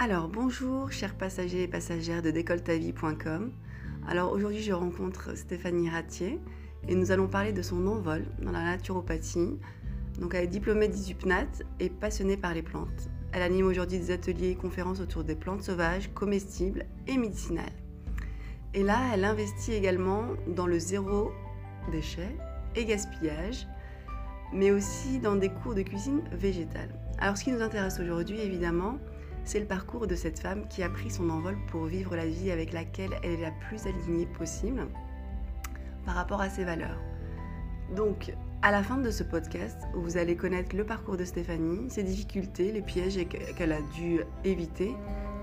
Alors bonjour chers passagers et passagères de décolletavie.com. Alors aujourd'hui je rencontre Stéphanie Ratier et nous allons parler de son envol dans la naturopathie. Donc elle est diplômée d'ISUPNAT et passionnée par les plantes. Elle anime aujourd'hui des ateliers et conférences autour des plantes sauvages, comestibles et médicinales. Et là, elle investit également dans le zéro déchet et gaspillage, mais aussi dans des cours de cuisine végétale. Alors ce qui nous intéresse aujourd'hui, évidemment, c'est le parcours de cette femme qui a pris son envol pour vivre la vie avec laquelle elle est la plus alignée possible par rapport à ses valeurs. Donc, à la fin de ce podcast, vous allez connaître le parcours de Stéphanie, ses difficultés, les pièges qu'elle a dû éviter,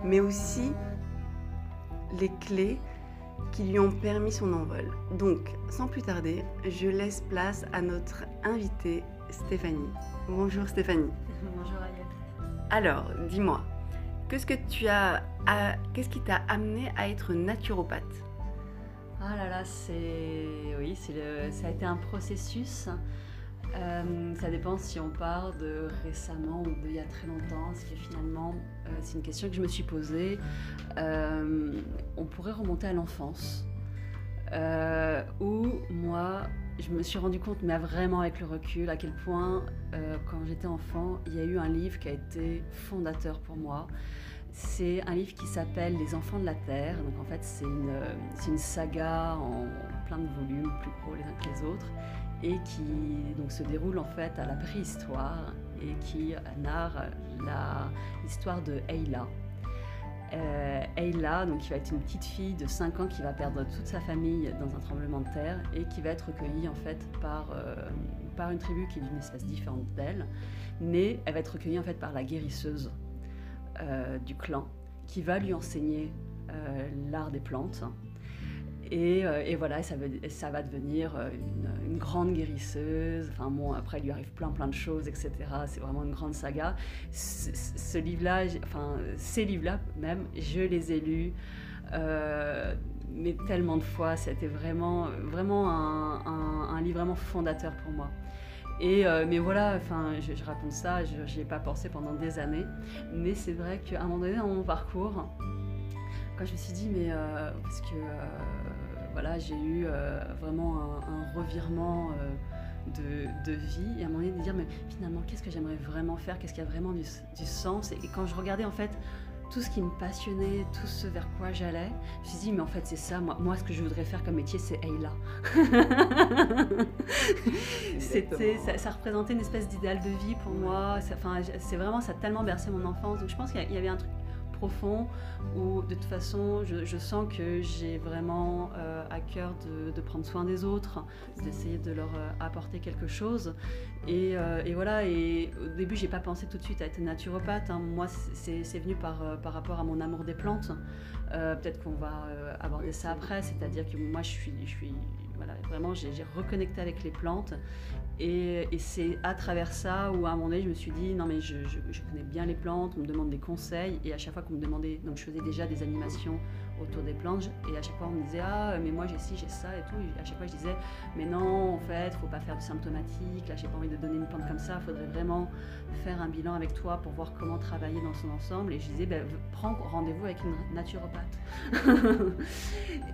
mais aussi les clés qui lui ont permis son envol. Donc, sans plus tarder, je laisse place à notre invitée Stéphanie. Bonjour Stéphanie. Bonjour Ayette. Alors, dis-moi, qu'est-ce que tu as, qu'est-ce qui t'a amené à être naturopathe? Ah là là, c'est oui, c'est le... ça a été un processus. Euh, ça dépend si on part de récemment ou d'il y a très longtemps, finalement, euh, c'est une question que je me suis posée. Euh, on pourrait remonter à l'enfance, où moi, je me suis rendu compte, mais vraiment avec le recul, à quel point, quand j'étais enfant, il y a eu un livre qui a été fondateur pour moi. C'est un livre qui s'appelle Les Enfants de la Terre. Donc en fait, c'est une, une saga en plein de volumes, plus gros les uns que les autres et qui donc, se déroule en fait à la préhistoire et qui narre l'histoire de Eila. Euh, Eila, donc, qui va être une petite fille de 5 ans qui va perdre toute sa famille dans un tremblement de terre et qui va être recueillie en fait par, euh, une tribu qui est d'une espèce différente d'elle, mais elle va être recueillie en fait par la guérisseuse euh, du clan qui va lui enseigner l'art des plantes euh, et, voilà, ça, va devenir euh, une, grande guérisseuse. Enfin bon, après, il lui arrive plein plein de choses, etc. C'est vraiment une grande saga. Ce, livre-là, enfin ces livres-là même, je les ai lus. Euh, mais tellement de fois, c'était vraiment, vraiment un, livre vraiment fondateur pour moi. Et mais voilà, enfin, je, raconte ça, je n'y ai pas pensé pendant des années. Mais c'est vrai qu'à un moment donné dans mon parcours, quand je me suis dit, mais parce que voilà, j'ai eu euh, vraiment un, revirement euh, de, vie et à un moment donné de dire mais finalement qu'est-ce que j'aimerais vraiment faire, qu'est-ce qui a vraiment du, sens? Et, quand je regardais en fait tout ce qui me passionnait, tout ce vers quoi j'allais, je me suis dit mais en fait c'est ça, moi, moi ce que je voudrais faire comme métier c'est Ayla. C'était, ça, représentait une espèce d'idéal de vie pour moi, enfin, c'est vraiment, ça a tellement bercé mon enfance, donc je pense qu'il y avait un truc profond où de toute façon je, sens que j'ai vraiment euh, à cœur de, prendre soin des autres, d'essayer de leur euh, apporter quelque chose. Euh, et, voilà, et au début j'ai pas pensé tout de suite à être naturopathe. Hein. Moi c'est venu par, par rapport à mon amour des plantes. Peut-être qu'on va aborder ça après, c'est-à-dire que moi je suis, je suis voilà, vraiment j'ai reconnecté avec les plantes et, c'est à travers ça où à un moment donné je me suis dit non mais je, connais bien les plantes, on me demande des conseils et à chaque fois qu'on me demandait, donc je faisais déjà des animations autour des plantes et à chaque fois on me disait ah mais moi j'ai ci, j'ai ça et tout et à chaque fois je disais mais non en fait faut pas faire du symptomatique, là j'ai pas envie de donner une plante comme ça, il faudrait vraiment faire un bilan avec toi pour voir comment travailler dans son ensemble et je disais ben, prends rendez-vous avec une naturopathe.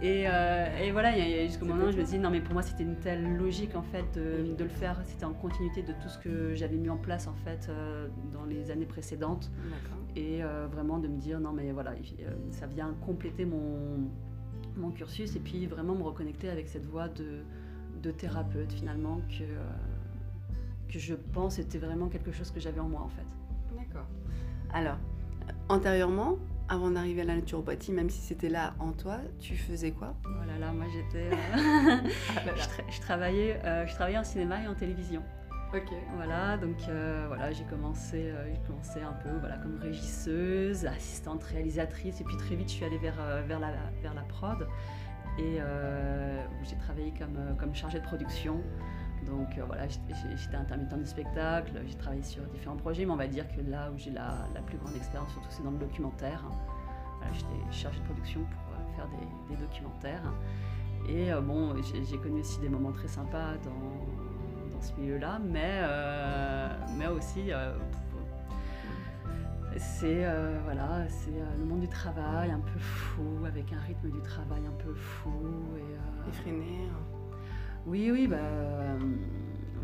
Et, euh, et, voilà jusqu'au moment où je me dis non mais pour moi c'était une telle logique en fait de, de le faire c'était en continuité de tout ce que j'avais mis en place en fait euh, dans les années précédentes. Et euh, vraiment de me dire non mais voilà, euh, ça vient compléter mon, mon cursus et puis vraiment me reconnecter avec cette voie de, de thérapeute finalement que, que je pense était vraiment quelque chose que j'avais en moi en fait. D'accord. Alors, antérieurement, avant d'arriver à la naturopathie, même si c'était là en toi, tu faisais quoi? Voilà, là, moi j'étais. Euh, je, travaillais, euh, je travaillais en cinéma et en télévision. Ok. Voilà, donc euh, voilà, j'ai commencé, commencé un peu voilà, comme régisseuse, assistante réalisatrice, et puis très vite je suis allée vers, vers, la, vers la prod, et j'ai travaillé comme, comme chargée de production. Donc voilà, j'étais intermittent du spectacle, j'ai travaillé sur différents projets, mais on va dire que là où j'ai la, plus grande expérience, surtout c'est dans le documentaire. J'étais chargée de production pour euh, faire des, documentaires. Et euh, bon, j'ai connu aussi des moments très sympas dans, dans ce milieu-là, mais, euh, mais aussi c'est voilà, c'est le monde du travail un peu fou, avec un rythme du travail un peu fou et effréné. Hein. Oui, oui, bah,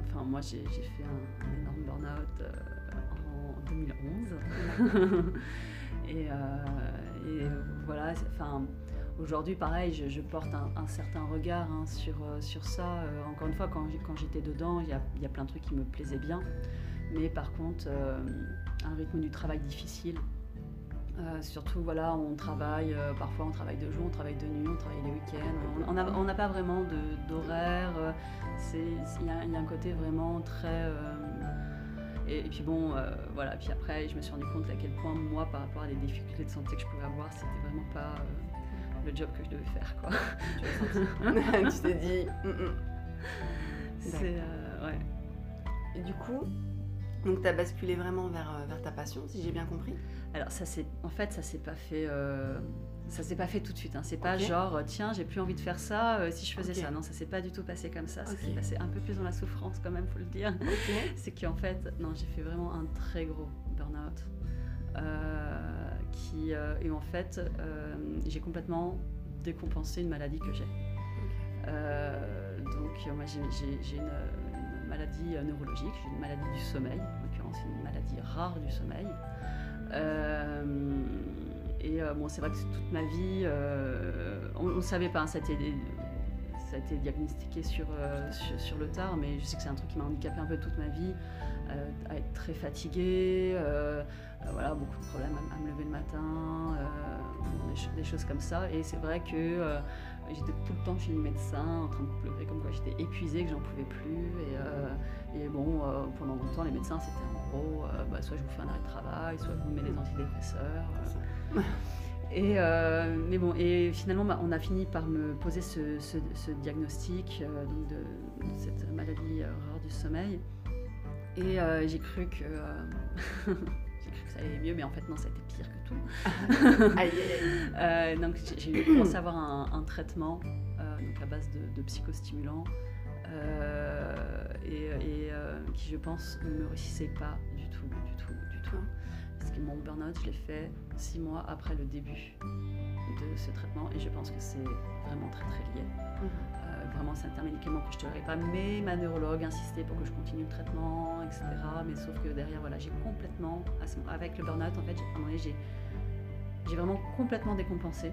enfin moi j'ai fait un, énorme burn-out en 2011 et, et, voilà, enfin Aujourd'hui, pareil, je, porte un, certain regard hein, sur, euh, sur ça. Euh, encore une fois, quand, quand j'étais dedans, il y a, y a, plein de trucs qui me plaisaient bien. Mais par contre, euh, un rythme du travail difficile. Surtout, voilà, on travaille, parfois on travaille de jour, on travaille de nuit, on travaille les week-ends. On n'a pas vraiment d'horaire. Il y, y, a un côté vraiment très... Et, puis bon, voilà. Puis après, je me suis rendu compte à quel point moi, par rapport à des difficultés de santé que je pouvais avoir, c'était vraiment pas le job que je devais faire. Quoi. tu t'es dit. Mm, mm. C'est. Euh, ouais. Et du coup, donc tu as basculé vraiment vers, euh, vers ta passion, si j'ai bien compris Alors, ça c'est en fait, ça s'est pas fait. Euh, ça s'est pas fait tout de suite. Hein. C'est pas genre, tiens, j'ai plus envie de faire ça si je faisais ça. Non, ça s'est pas du tout passé comme ça. Ça s'est passé un peu plus dans la souffrance, quand même, faut le dire. C'est qu'en fait, non, j'ai fait vraiment un très gros burn-out. Euh, et en fait, euh, j'ai complètement décompensé une maladie que j'ai. Euh, donc, moi, j'ai une, maladie neurologique, j'ai une maladie du sommeil, l'occurrence une maladie rare du sommeil. et bon, c'est vrai que toute ma vie, on ne savait pas, ça a, été, ça a été diagnostiqué sur, sur, le tard, mais je sais que c'est un truc qui m'a handicapé un peu toute ma vie, à être très fatiguée, euh, voilà, beaucoup de problèmes à, me lever le matin, euh, des, choses comme ça. Et c'est vrai que euh, j'étais tout le temps chez le médecin en train de pleurer comme quoi j'étais épuisée, que j'en pouvais plus. Bon, pendant longtemps, les médecins, c'était en gros, bah, soit je vous fais un arrêt de travail, soit vous mettez des antidépresseurs. Et, mais bon, et finalement, bah, on a fini par me poser ce, diagnostic donc de, cette maladie rare du sommeil. Et j'ai cru que ça allait mieux, mais en fait, non, ça a été pire que tout. Euh, donc, j'ai commencé à avoir un, traitement euh, donc à base de, psychostimulants euh, et, qui, je pense, ne me réussissait pas du tout, du tout, du tout. Parce que mon burn-out, je l'ai fait six mois après le début de ce traitement et je pense que c'est vraiment très très lié. Mhm vraiment c'est un médicament que je ne te pas, mais ma neurologue insistait pour que je continue le traitement, etc. Mais sauf que derrière, voilà, j'ai complètement, avec le burn-out, en fait, j'ai j'ai vraiment complètement décompensé.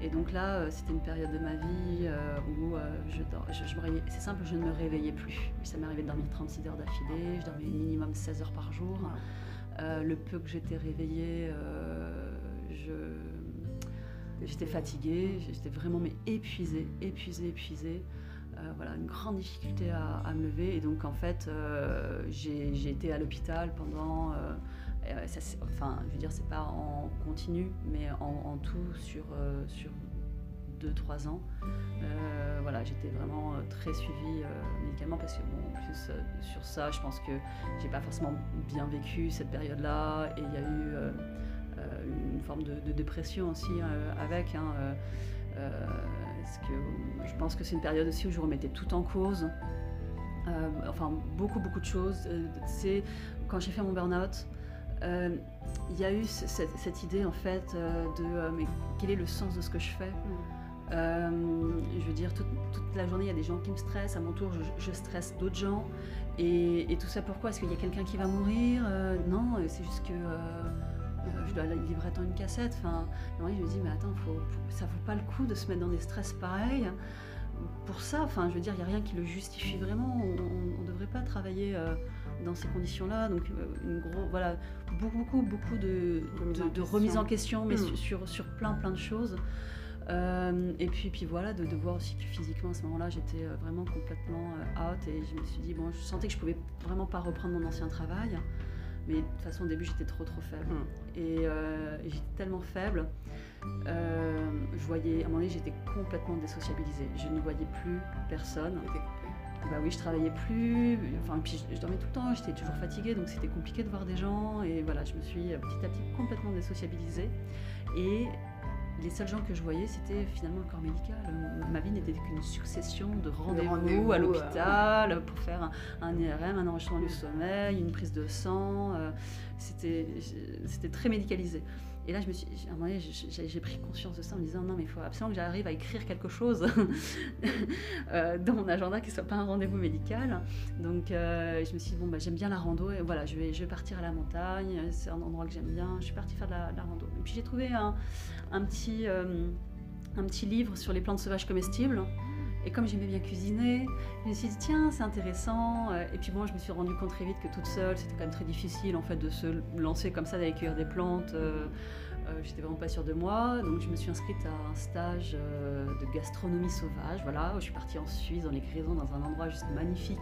Et donc là, euh, c'était une période de ma vie euh, où euh, je, je, me réveillais, c'est simple, je ne me réveillais plus. Ça m'arrivait de dormir 36 heures d'affilée, je dormais minimum 16 heures par jour. le peu que j'étais réveillée, je J'étais fatiguée, j'étais vraiment mais épuisée, épuisée, épuisée. Euh, voilà, une grande difficulté à, me lever. Et donc, en fait, j'ai été à l'hôpital pendant. Euh, enfin, je veux dire, c'est pas en continu, mais en, tout sur, sur 2-3 ans. voilà, j'étais vraiment très suivie médicalement parce que, bon, en plus, sur ça, je pense que j'ai pas forcément bien vécu cette période-là. Et il y a eu euh, une forme de, dépression aussi euh, avec. Hein, euh, je pense que c'est une période aussi où je remettais tout en cause. enfin, beaucoup, beaucoup de choses. c'est quand j'ai fait mon burn-out, il y a eu cette, idée en fait de mais quel est le sens de ce que je fais? Mm. je veux dire, toute, la journée, il y a des gens qui me stressent. À mon tour, je, stresse d'autres gens. Et, tout ça, pourquoi? Est-ce qu'il y a quelqu'un qui va mourir? Non, c'est juste que je dois livrer tant une cassette. Enfin, je me dis, mais attends, faut, ça vaut pas le coup de se mettre dans des stress pareils. Pour ça, enfin, je veux dire, il n'y a rien qui le justifie vraiment. On ne devrait pas travailler euh, dans ces conditions-là. Donc, euh, une gros, voilà, beaucoup, beaucoup, beaucoup de, de, remise en question, mais sur, sur plein, plein de choses. Euh, et puis, puis voilà, de, de, voir aussi que physiquement à ce moment-là, j'étais vraiment complètement out et je me suis dit, bon, je sentais que je pouvais vraiment pas reprendre mon ancien travail. Mais de toute façon, au début, j'étais trop trop faible. Euh, et j'étais tellement faible, euh, je voyais, à un moment donné, j'étais complètement désociabilisée. Je ne voyais plus personne. Bah oui, je travaillais plus, enfin, puis je, dormais tout le temps, j'étais toujours fatiguée, donc c'était compliqué de voir des gens. Et voilà, je me suis petit à petit complètement désociabilisée. Et les seuls gens que je voyais, c'était finalement le corps médical. Ma vie n'était qu'une succession de rendez-vous à euh. l'hôpital pour faire un, un IRM, un enregistrement du sommeil, une prise de sang. euh, C'était c'était très médicalisé. Et là, je me suis, à un moment donné, j'ai pris conscience de ça en me disant non, mais il faut absolument que j'arrive à écrire quelque chose euh, dans mon agenda qui soit pas un rendez-vous médical. Donc, euh, je me suis dit bon, bah, j'aime bien la rando et voilà, je vais, je vais partir à la montagne. C'est un endroit que j'aime bien. Je suis partie faire de la, de la rando. Et puis j'ai trouvé un petit, euh, un petit livre sur les plantes sauvages comestibles. Et comme j'aimais bien cuisiner, je me suis dit tiens c'est intéressant. Euh, Et puis bon je me suis rendu compte très vite que toute seule c'était quand même très difficile en fait de se lancer comme ça d'aller cueillir des plantes. Euh, euh, J'étais vraiment pas sûre de moi, donc je me suis inscrite à un stage euh, de gastronomie sauvage. Voilà, je suis partie en Suisse dans les Grisons dans un endroit juste magnifique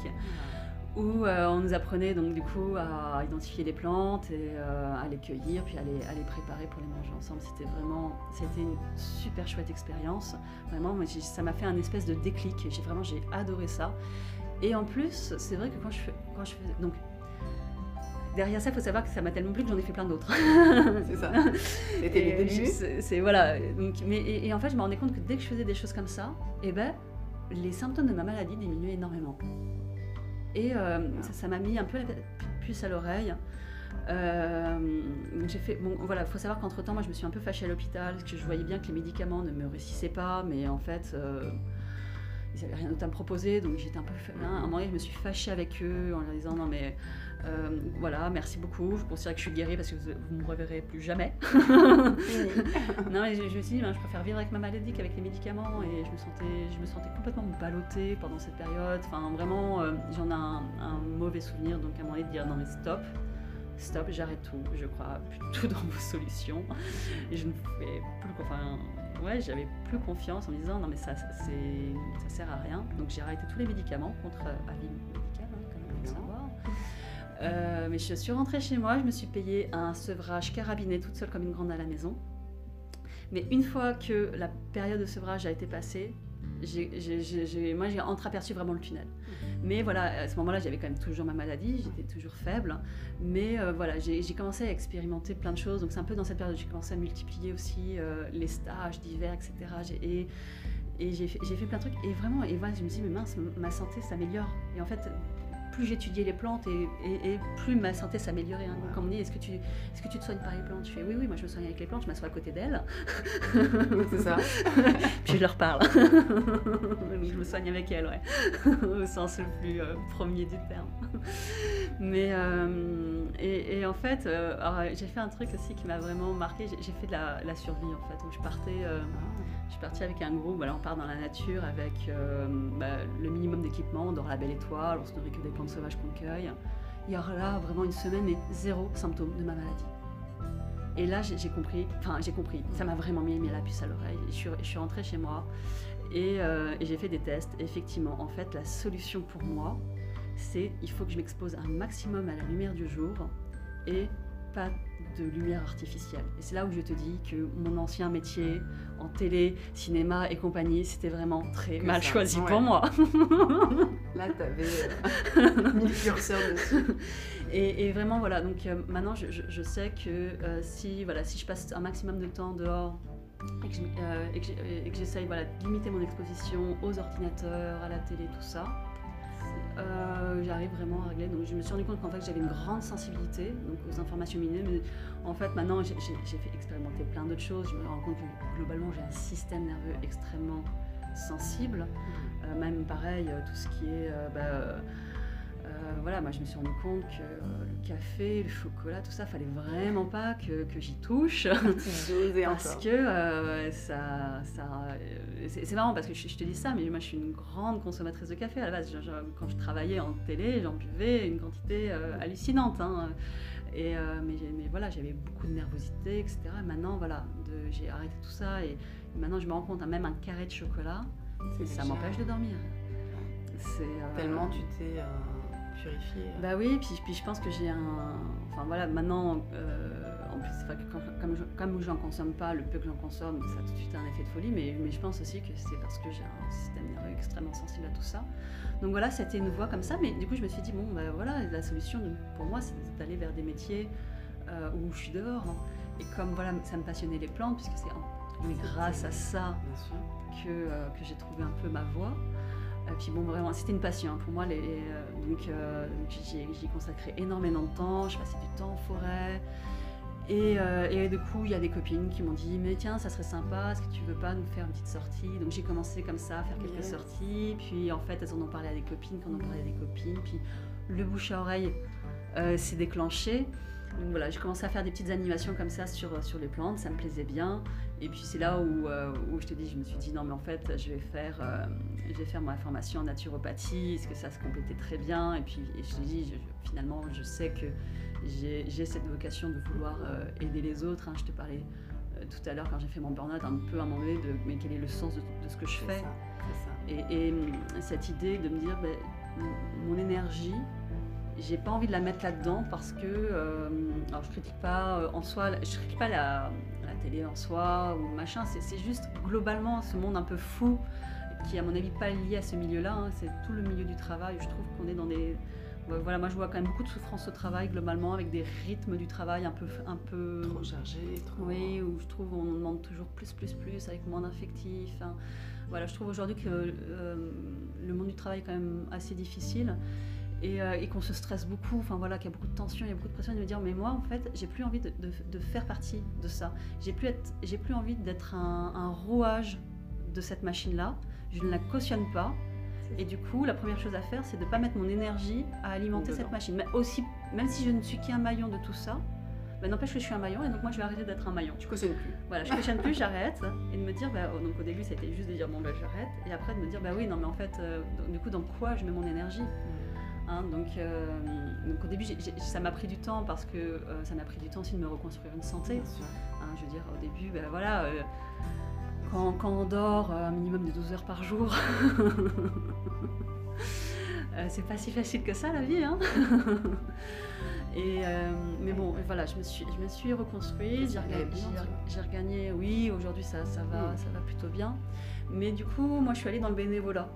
où euh, on nous apprenait donc du coup à identifier les plantes et euh, à les cueillir puis à les, à les préparer pour les manger ensemble. C'était vraiment, c'était une super chouette expérience. Vraiment, moi, ça m'a fait un espèce de déclic. J'ai vraiment, j'ai adoré ça. Et en plus, c'est vrai que quand je fais, quand je fais, donc derrière ça, il faut savoir que ça m'a tellement plu que j'en ai fait plein d'autres. C'est ça. C'était les débuts. C'est voilà. Donc, mais, et, et en fait, je me rendais compte que dès que je faisais des choses comme ça, eh ben, les symptômes de ma maladie diminuaient énormément. Et euh, ça- m'a mis un peu la puce à l'oreille. Euh, j'ai fait. Bon, voilà, faut savoir qu'entre temps, moi, je me suis un peu fâchée à l'hôpital parce que je voyais bien que les médicaments ne me réussissaient pas, mais en fait. euh, ils n'avaient rien d'autre à me proposer, donc j'étais un peu. hein, à un moment donné, je me suis fâchée avec eux en leur disant non, mais euh, voilà, merci beaucoup, je considère que je suis guérie parce que vous ne me reverrez plus jamais. non, mais je, je me suis dit, ben, je préfère vivre avec ma maladie qu'avec les médicaments et je me sentais, je me sentais complètement ballottée pendant cette période. Enfin, vraiment, euh, j'en ai un, un mauvais souvenir, donc à un moment donné de dire non, mais stop, stop, j'arrête tout, je crois plus tout dans vos solutions et je ne fais plus. Enfin, ouais, j'avais plus confiance en me disant non, mais ça, ça sert à rien. Donc j'ai arrêté tous les médicaments contre euh, Euh, mais je suis rentrée chez moi, je me suis payé un sevrage carabiné toute seule comme une grande à la maison. Mais une fois que la période de sevrage a été passée, moi j'ai entreaperçu vraiment le tunnel. Mais voilà, à ce moment-là, j'avais quand même toujours ma maladie, j'étais toujours faible. Mais euh, voilà, j'ai commencé à expérimenter plein de choses. Donc c'est un peu dans cette période que j'ai commencé à multiplier aussi euh, les stages divers, etc. Et, et j'ai fait, plein de trucs. Et vraiment, et voilà, je me dit, mais mince, ma santé s'améliore. Et en fait, plus j'étudiais les plantes et, et- et plus ma santé s'améliorait. Hein. Donc, quand on me dit, est-ce que, tu, est-ce que tu te soignes par les plantes? Je fais, oui, oui, moi je me soigne avec les plantes, je m'assois à côté d'elles. C'est ça. Puis je leur parle. Donc, je me soigne avec elles, ouais. Au sens le plus euh, premier du terme. Mais, euh, et, et en fait, euh, j'ai fait un truc aussi qui m'a vraiment marqué. J'ai fait de la, la survie, en fait, où je partais. Je suis partie avec un groupe, on part dans la nature avec euh, bah, le minimum d'équipement, on dort à la belle étoile, on se nourrit que des plantes sauvages qu'on cueille. Il y aura là vraiment une semaine, mais zéro symptôme de ma maladie. Et là, j'ai compris, enfin j'ai compris, ça m'a vraiment mis, mis la puce à l'oreille. Je suis, je suis rentrée chez moi et, euh, et j'ai fait des tests. Effectivement, en fait, la solution pour moi, c'est il faut que je m'expose un maximum à la lumière du jour et pas de lumière artificielle. Et c'est là où je te dis que mon ancien métier en télé, cinéma et compagnie, c'était vraiment très Que mal ça, choisi ouais. pour moi. Là, tu avais mis le curseur dessus. Et, et vraiment, voilà, donc euh, maintenant, je, je- je sais que euh, si, voilà, si je passe un maximum de temps dehors et que je- euh, et que j'essaye voilà, de limiter mon exposition aux ordinateurs, à la télé, tout ça, euh, j'arrive vraiment à régler. Donc je me suis rendu compte qu'en fait j'avais une grande sensibilité donc aux informations mineures, mais en fait maintenant j'ai fait expérimenter plein d'autres choses. Je me rends compte que globalement j'ai un système nerveux extrêmement sensible. Euh, même pareil, euh, tout ce qui est. bah, voilà, moi je me suis rendu compte que euh, le café, le chocolat, tout ça, fallait vraiment pas que, que j'y touche. Parce que euh, ça. ça euh, c'est marrant parce que je, je te dis ça, mais moi je suis une grande consommatrice de café. À la base, je- je- quand je travaillais en télé, j'en buvais une quantité euh, hallucinante. hein. Et, euh, mais, mais voilà, j'avais beaucoup de nervosité, etc. Et maintenant, voilà, j'ai arrêté tout ça. Et, maintenant, je me rends compte, hein, même un carré de chocolat, ça m'empêche de dormir. Euh, Tellement tu t'es euh, purifié. bah oui, puis, puis je pense que j'ai un. Enfin voilà, maintenant, euh, en plus, quand- comme, je, comme j'en consomme pas, le peu que j'en consomme, ça a tout de suite un effet de folie, mais, mais je pense aussi que c'est parce que j'ai un système nerveux extrêmement sensible à tout ça. Donc voilà, c'était une voie comme ça, mais du coup, je me suis dit, bon, bah voilà, la solution pour moi, c'est d'aller vers des métiers euh, où je suis dehors. hein. Et comme voilà, ça me passionnait les plantes, puisque c'est grâce à ça que, euh, que j'ai trouvé un peu ma voie. Et puis bon, vraiment, c'était une passion hein. pour moi. Les, donc, j'y ai consacré énormément de temps. Je passais du temps en forêt. Et, et, du coup, il y a des copines qui m'ont dit Mais tiens, ça serait sympa, est-ce que tu veux pas nous faire une petite sortie? Donc j'ai commencé comme ça à faire quelques sorties. Puis en fait, elles en ont parlé à des copines, qui en parlé à des copines. Puis le bouche à oreille s'est déclenché. Donc voilà, j'ai commencé à faire des petites animations comme ça sur, sur les plantes, ça me plaisait bien. Et puis c'est là où, où, je te dis, je me suis dit non mais en fait je vais faire, je vais faire ma formation en naturopathie, est-ce que ça se complétait très bien Et puis je te dis, finalement je sais que j'ai cette vocation de vouloir aider les autres. Hein. Je te parlais tout à l'heure quand j'ai fait mon burn-out un peu à un moment donné de mais quel est le sens de, ce que je fais? Et, et, cette idée de me dire ben, mon énergie, j'ai pas envie de la mettre là-dedans parce que euh, alors je critique pas euh, en soi je critique pas la, télé en soi ou machin c'est juste globalement ce monde un peu fou qui à mon avis pas lié à ce milieu-là hein. c'est tout le milieu du travail je trouve qu'on est dans des voilà moi je vois quand même beaucoup de souffrance au travail globalement avec des rythmes du travail un peu un peu trop chargés trop... oui où je trouve on demande toujours plus plus plus avec moins d'infectifs hein. voilà je trouve aujourd'hui que euh, le monde du travail est quand même assez difficile euh, et, qu'on se stresse beaucoup, enfin voilà, qu'il y a beaucoup de tension, il y a beaucoup de pression, de me dire mais moi en fait j'ai plus envie de, de, faire partie de ça. J'ai plus, plus envie d'être un, un, rouage de cette machine-là. Je ne la cautionne pas. Et du coup, la première chose à faire, c'est de ne pas mettre mon énergie à alimenter cette machine. Mais aussi, même si je ne suis qu'un maillon de tout ça, bah, n'empêche que je suis un maillon et donc moi je vais arrêter d'être un maillon. Tu cautionnes plus. Voilà, je cautionne plus, j'arrête et de me dire, bah, oh, donc au début c'était juste de dire bon bah j'arrête et après de me dire bah oui non mais en fait euh, du coup dans quoi je mets mon énergie? Hein, donc, euh, donc, au début, ça m'a pris du temps parce que euh, ça m'a pris du temps aussi de me reconstruire une santé. Hein, je veux dire, au début, ben voilà, euh, quand, quand, on dort un minimum de 12 heures par jour, c'est pas si facile que ça la vie. Hein Et, mais bon, voilà, je me suis, je me suis reconstruite, j'ai regagné, oui, aujourd'hui ça, ça, va, ça va plutôt bien. Mais du coup, moi je suis allée dans le bénévolat.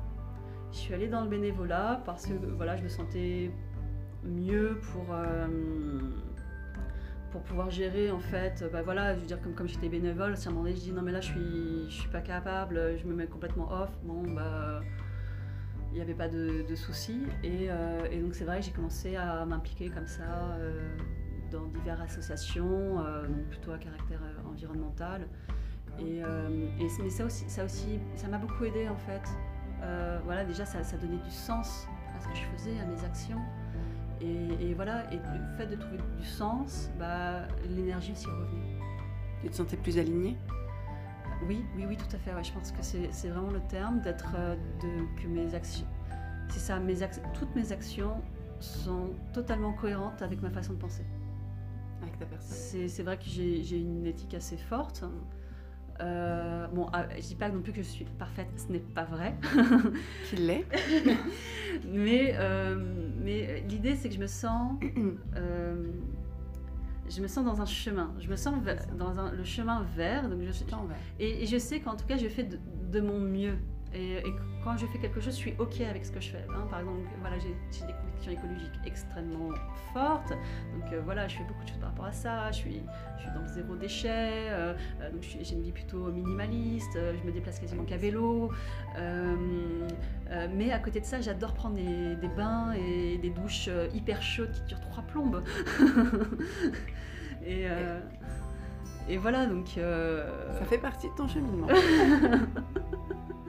Je suis allée dans le bénévolat parce que voilà, je me sentais mieux pour, euh, pour pouvoir gérer en fait. Bah voilà, je veux dire, comme, comme j'étais bénévole, si à un moment donné je dis non mais là je suis, je suis pas capable, je me mets complètement off, bon bah il n'y avait pas de, de soucis. Et, euh, et, donc c'est vrai que j'ai commencé à m'impliquer comme ça euh, dans diverses associations, plutôt à caractère environnemental. Et, et, mais ça aussi, ça aussi, ça m'a beaucoup aidé en fait. Euh, voilà, déjà, ça, donnait du sens à ce que je faisais, à mes actions. Et, voilà, et le fait de trouver du sens, bah, l'énergie s'y revenait. Tu te sentais plus alignée? Oui, oui, oui, tout à fait. Je pense que c'est vraiment le terme d'être, euh, de, que mes actions, c'est ça, mes toutes mes actions sont totalement cohérentes avec ma façon de penser. Avec ta personne. C'est vrai que j'ai une éthique assez forte. Euh, bon, ah, je dis pas non plus que je suis parfaite, ce n'est pas vrai. Qu'il l'est. mais euh, mais l'idée, c'est que je me sens. Euh, je me sens dans un chemin. Je me sens dans un, le chemin vert. Donc je, et, et, je sais qu'en tout cas, je fais de, de mon mieux. Et, quand je fais quelque chose, je suis OK avec ce que je fais. Hein. Par exemple, voilà, j'ai des convictions écologiques extrêmement fortes. Donc euh, voilà, je fais beaucoup de choses par rapport à ça. Je suis, je suis dans le zéro déchet. Euh, euh, donc j'ai une vie plutôt minimaliste. je me déplace quasiment qu'à vélo. mais à côté de ça, j'adore prendre des, des, bains et des douches hyper chaudes qui durent trois plombes. et, et voilà, donc... Ça fait partie de ton cheminement.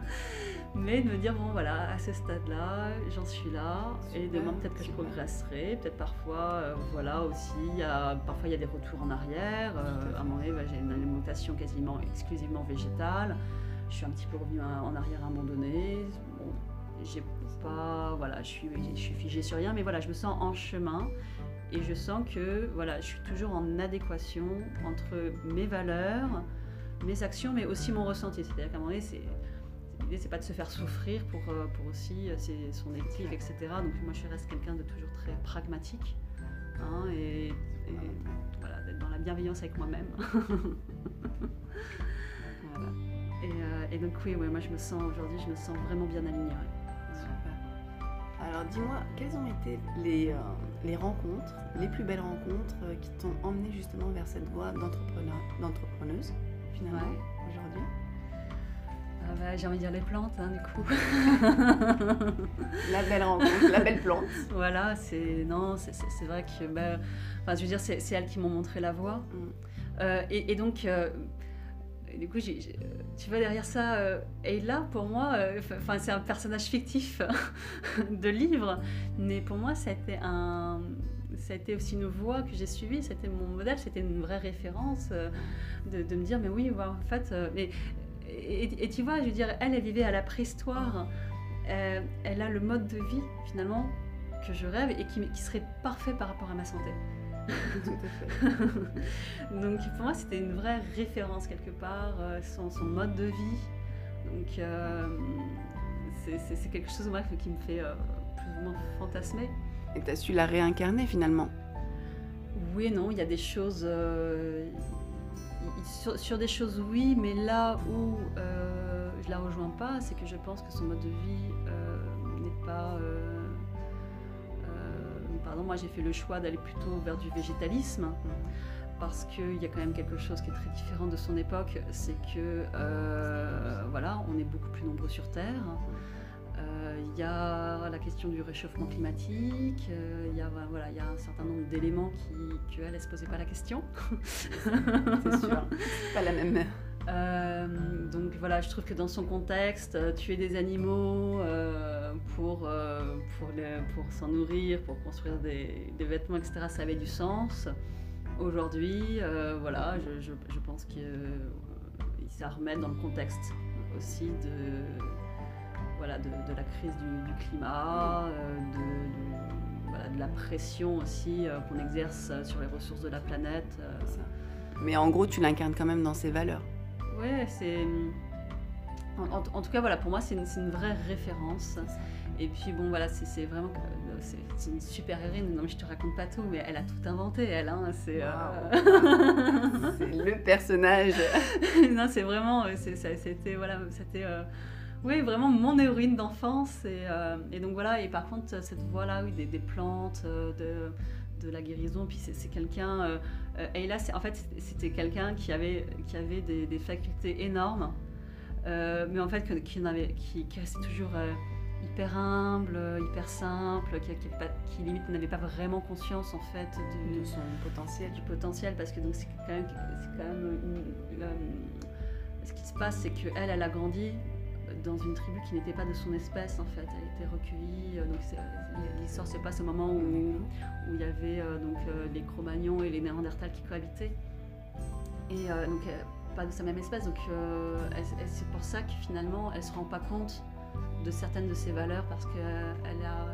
mais de me dire, bon voilà, à ce stade-là, j'en suis là, et demain peut-être que je progresserai, peut-être parfois, euh, voilà aussi, y a, parfois il y a des retours en arrière, euh, à un moment donné, bah, j'ai une alimentation quasiment exclusivement végétale, je suis un petit peu revenue en arrière à un moment donné, bon, j'ai pas, voilà, je suis, je suis figée sur rien, mais voilà, je me sens en chemin, et je sens que, voilà, je suis toujours en adéquation entre mes valeurs, mes actions, mais aussi mon ressenti, c'est-à-dire qu'à un moment donné, c'est l'idée c'est pas de se faire souffrir pour, euh, pour aussi euh, son éthique, etc. Donc moi je reste quelqu'un de toujours très pragmatique hein, et, voilà, d'être dans la bienveillance avec moi-même. Euh, et, donc oui, moi je me sens aujourd'hui, je me sens vraiment bien alignée. Alors dis-moi, quelles ont été les, les rencontres, les plus belles rencontres qui t'ont emmené justement vers cette voie d'entrepreneur, d'entrepreneuse finalement aujourd'hui? Ah bah, J'ai envie de dire les plantes, hein, du coup. la belle rencontre, la belle plante. Voilà, c'est non, c'est vrai que, bah, enfin, je veux dire, c'est elles qui m'ont montré la voie. Mm. Euh, et, donc, euh, du coup, tu vois derrière ça, euh, là pour moi, enfin, c'est un personnage fictif de livre, mais pour moi, ça a été un, ça a été aussi une voie que j'ai suivie, c'était mon modèle, c'était une vraie référence de, de, me dire, mais oui, en fait, mais et, tu vois, je veux dire, elle, elle vivait à la préhistoire. Euh, elle a le mode de vie, finalement, que je rêve et qui, serait parfait par rapport à ma santé. Tout à fait. Donc pour moi, c'était une vraie référence quelque part, euh, son, mode de vie. Donc euh, c'est quelque chose moi, qui me fait plus ou moins fantasmer. Et tu as su la réincarner finalement? Oui et non, il y a des choses sur, des choses, oui, mais là où euh, je la rejoins pas, c'est que je pense que son mode de vie euh, n'est pas. Euh, pardon, moi j'ai fait le choix d'aller plutôt vers du végétalisme parce qu'il y a quand même quelque chose qui est très différent de son époque, c'est que voilà, on est beaucoup plus nombreux sur Terre. Il y a la question du réchauffement climatique, il y, a, voilà, il y a un certain nombre d'éléments qui, qu'elle, ne se posait pas la question. C'est sûr, pas la même. Euh, donc voilà, je trouve que dans son contexte, euh, tuer des animaux euh, pour, pour, pour s'en nourrir, pour construire des, des, vêtements, etc., ça avait du sens. Aujourd'hui, voilà, je, je, je pense qu'il ça remet dans le contexte aussi de voilà, de, la crise du, climat, euh, de, de, la pression aussi euh, qu'on exerce sur les ressources de la planète. Euh. Mais en gros, tu l'incarnes quand même dans ses valeurs. Ouais, c'est. En, tout cas, voilà, pour moi, c'est une, une, vraie référence. Et puis, bon, voilà, c'est vraiment. C'est une super héroïne. Non, mais je te raconte pas tout, mais elle a tout inventé, elle. Hein, c'est le personnage. non, c'est vraiment. C'était. Voilà, c'était. Oui, vraiment mon héroïne d'enfance. Et, euh, et, donc voilà, et par contre, cette voie-là, oui, des, des plantes, euh, de, de, la guérison, puis c'est quelqu'un. Euh, et là, en fait, c'était quelqu'un qui avait, qui avait des, des facultés énormes, mais en fait, qui, avait, qui, qui restait toujours hyper humble, hyper simple, qui, qui, qui limite n'avait pas vraiment conscience en fait de son potentiel. Du potentiel, parce que donc c'est quand même, quand même ce qui se passe, c'est qu'elle, elle a grandi dans une tribu qui n'était pas de son espèce en fait. Elle était recueillie. Euh, donc l'histoire se passe au moment où, où il y avait euh, donc euh, les Cro-Magnons et les Néandertals qui cohabitaient. Et donc pas de sa même espèce. Donc c'est pour ça que finalement elle se rend pas compte de certaines de ses valeurs parce qu'elle a,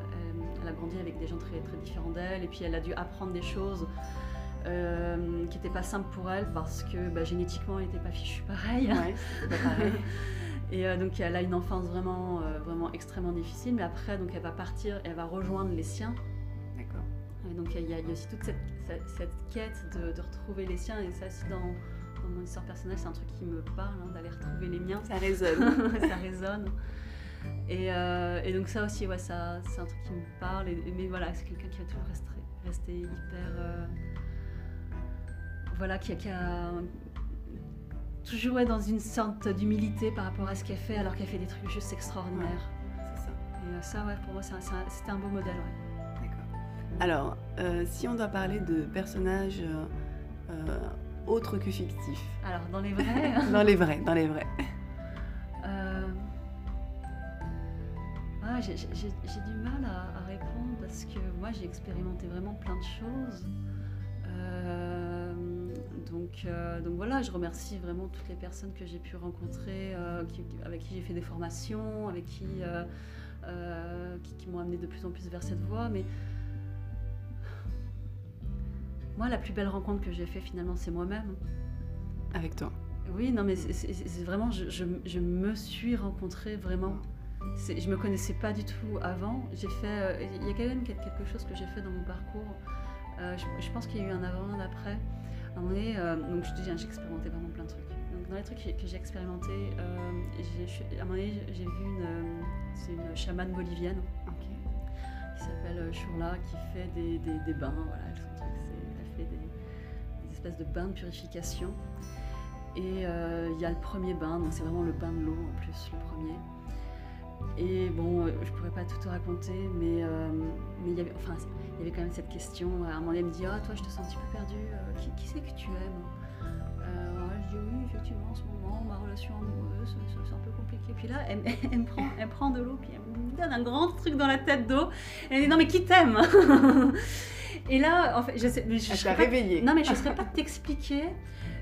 elle, a grandi avec des gens très, très différents d'elle et puis elle a dû apprendre des choses qui n'étaient pas simples pour elle parce que bah, génétiquement elle n'était pas fichue pareil. Ouais, pas pareil. Et euh, donc elle a une enfance vraiment, euh, vraiment extrêmement difficile, mais après donc elle va partir, elle va rejoindre les siens. D'accord. Et donc il y, a aussi toute cette, cette, quête de, de, retrouver les siens, et ça aussi dans, dans mon histoire personnelle, c'est un truc qui me parle, hein, d'aller retrouver les miens. Ça résonne. ça résonne. Et, euh, et, donc ça aussi, ouais, ça, c'est un truc qui me parle. Et, mais voilà, c'est quelqu'un qui va toujours rester, rester hyper... voilà, qui, qui a toujours être dans une sorte d'humilité par rapport à ce qu'elle fait, alors qu'elle fait des trucs juste extraordinaires. c'est ça. Et euh, ça, ouais, pour moi, c'était un beau modèle. Ouais. D'accord. Alors, euh, si on doit parler de personnages euh, autres que fictifs. Alors, dans les vrais Dans les vrais, dans les vrais. Ah, j'ai du mal à, à, répondre parce que moi, j'ai expérimenté vraiment plein de choses. Donc, euh, donc voilà, je remercie vraiment toutes les personnes que j'ai pu rencontrer, euh, avec qui j'ai fait des formations, avec qui, euh, qui, m'ont amené de plus en plus vers cette voie. Mais moi, la plus belle rencontre que j'ai faite finalement, c'est moi-même. Avec toi Oui, non, mais c'est vraiment, je, je, me suis rencontrée vraiment. Je me connaissais pas du tout avant. J'ai fait, il y a quand même quelque chose que j'ai fait dans mon parcours. Je, je, pense qu'il y a eu un avant, un après. À un moment donné, euh, donc je j'ai expérimenté vraiment plein de trucs. Donc dans les trucs que j'ai expérimenté, euh, à un moment donné, j'ai vu une, euh, c'est une chamane bolivienne qui s'appelle Shurla, qui fait des, des, bains. Voilà, son truc, elle fait des, espèces de bains de purification. Et il y a le premier bain, donc c'est vraiment le bain de l'eau en plus, le premier. Et bon, je pourrais pas tout te raconter, mais, mais il, y avait, enfin, il y avait quand même cette question. À un moment elle me dit Ah, toi, je te sens un petit peu perdue, qui, qui c'est que tu aimes Je dis Oui, effectivement, en ce moment, ma relation amoureuse, c'est un peu compliqué. Puis là, elle, elle, me prend, elle prend de l'eau, puis elle me donne un grand truc dans la tête d'eau. Elle dit Non, mais qui t'aime Et là, en fait, je sais. Je, je réveillée. Non, mais je ne saurais pas t'expliquer.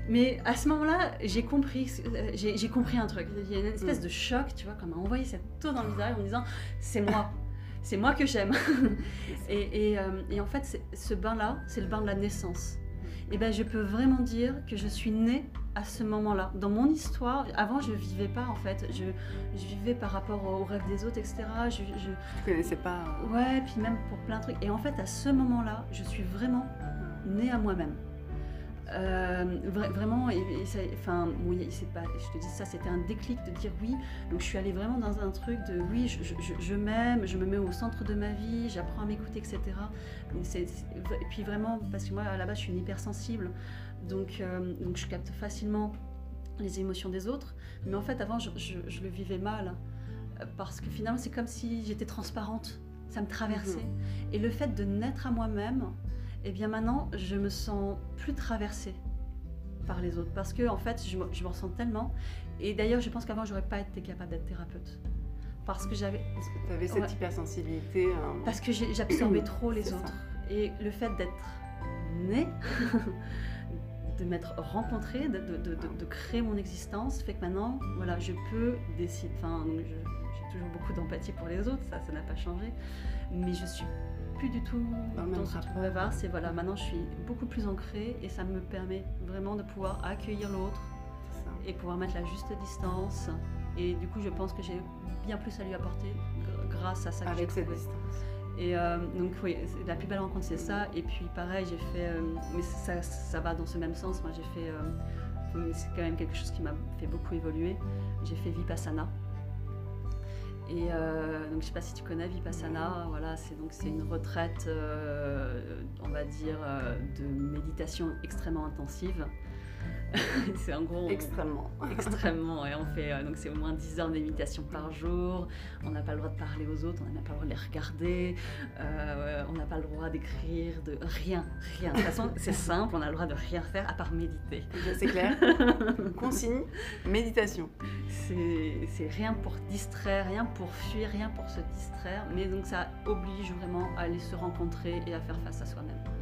Mais à ce moment-là, j'ai compris, euh, j'ai compris un truc. Il y a une espèce mm. de choc, tu vois, comme m'a envoyé cette eau dans le visage en me disant c'est moi, c'est moi que j'aime. et, euh, et, en fait, ce bain-là, c'est le bain de la naissance. Mm. Et ben, je peux vraiment dire que je suis née à ce moment-là. Dans mon histoire, avant, je vivais pas en fait. Je, je vivais par rapport aux rêves des autres, etc. Je, je... connaissais pas. Hein. Ouais, puis même pour plein de trucs. Et en fait, à ce moment-là, je suis vraiment née à moi-même. Euh, vraiment, et, enfin, pas, je te dis ça, c'était un déclic de dire oui. Donc je suis allée vraiment dans un truc de oui, je, je, m'aime, je me mets au centre de ma vie, j'apprends à m'écouter, etc. et puis vraiment, parce que moi à la base je suis une hypersensible, donc, euh, donc je capte facilement les émotions des autres. Mais en fait, avant, je, le vivais mal parce que finalement, c'est comme si j'étais transparente, ça me traversait. Mhm. Et le fait de naître à moi-même, et eh bien maintenant, je me sens plus traversée par les autres parce que en fait, je me, je me ressens tellement. Et d'ailleurs, je pense qu'avant, j'aurais pas été capable d'être thérapeute parce que j'avais. Parce que tu avais cette hypersensibilité. Hein. Parce que j'absorbais trop les autres. Et le fait d'être née, de m'être rencontrée, de, de, de, créer mon existence, fait que maintenant, voilà, je peux décider. Enfin, j'ai toujours beaucoup d'empathie pour les autres, ça, ça n'a pas changé. Mais je suis plus du tout dans, ce rapport. C'est voilà, maintenant je suis beaucoup plus ancrée et ça me permet vraiment de pouvoir accueillir l'autre et pouvoir mettre la juste distance. Et du coup, je pense que j'ai bien plus à lui apporter grâce à ça. Avec cette distance. Et euh, donc oui, la plus belle rencontre c'est ça. Et puis pareil, j'ai fait, euh, mais ça, ça, va dans ce même sens. Moi j'ai fait, euh, c'est quand même quelque chose qui m'a fait beaucoup évoluer. J'ai fait Vipassana. Et euh, donc, je ne sais pas si tu connais Vipassana, voilà, c'est donc c'est une retraite, euh, on va dire, euh, de méditation extrêmement intensive. c'est en gros. Extrêmement. extrêmement. Et on fait. Euh, donc, c'est au moins 10 heures d'éméditation par jour. On n'a pas le droit de parler aux autres, on n'a pas le droit de les regarder. Euh, on n'a pas le droit d'écrire, de rien, rien. De toute façon, c'est simple, on a le droit de rien faire à part méditer. C'est clair. Consigne, méditation. C'est rien pour distraire, rien pour fuir, rien pour se distraire. Mais donc, ça oblige vraiment à aller se rencontrer et à faire face à soi-même.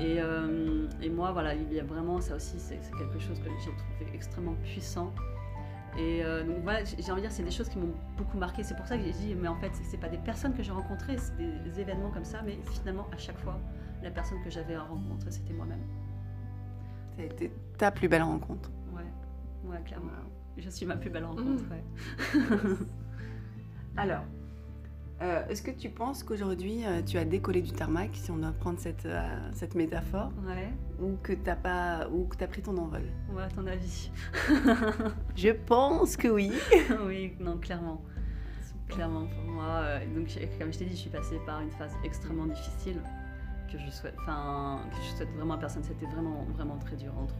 Euh, et, moi, voilà, il y a vraiment ça aussi, c'est quelque chose que j'ai trouvé extrêmement puissant. Et euh, donc voilà, j'ai envie de dire, c'est des choses qui m'ont beaucoup marqué. C'est pour ça que j'ai dit, mais en fait, c'est pas des personnes que j'ai rencontrées, c'est des, événements comme ça, mais finalement, à chaque fois, la personne que j'avais à rencontrer, c'était moi-même. Ça a été ta plus belle rencontre Ouais, ouais, clairement. Je suis ma plus belle rencontre, mmh. ouais. Alors, euh, est-ce que tu penses qu'aujourd'hui euh, tu as décollé du tarmac, si on doit prendre cette, euh, cette métaphore, ou que tu as pas, ou que as pris ton envol? Ouais, à ton avis. je pense que oui. oui, non, clairement. Clairement pour moi. donc, comme je t'ai dit, je suis passée par une phase extrêmement difficile que je souhaite, enfin, que je souhaite vraiment à personne. C'était vraiment, vraiment très dur entre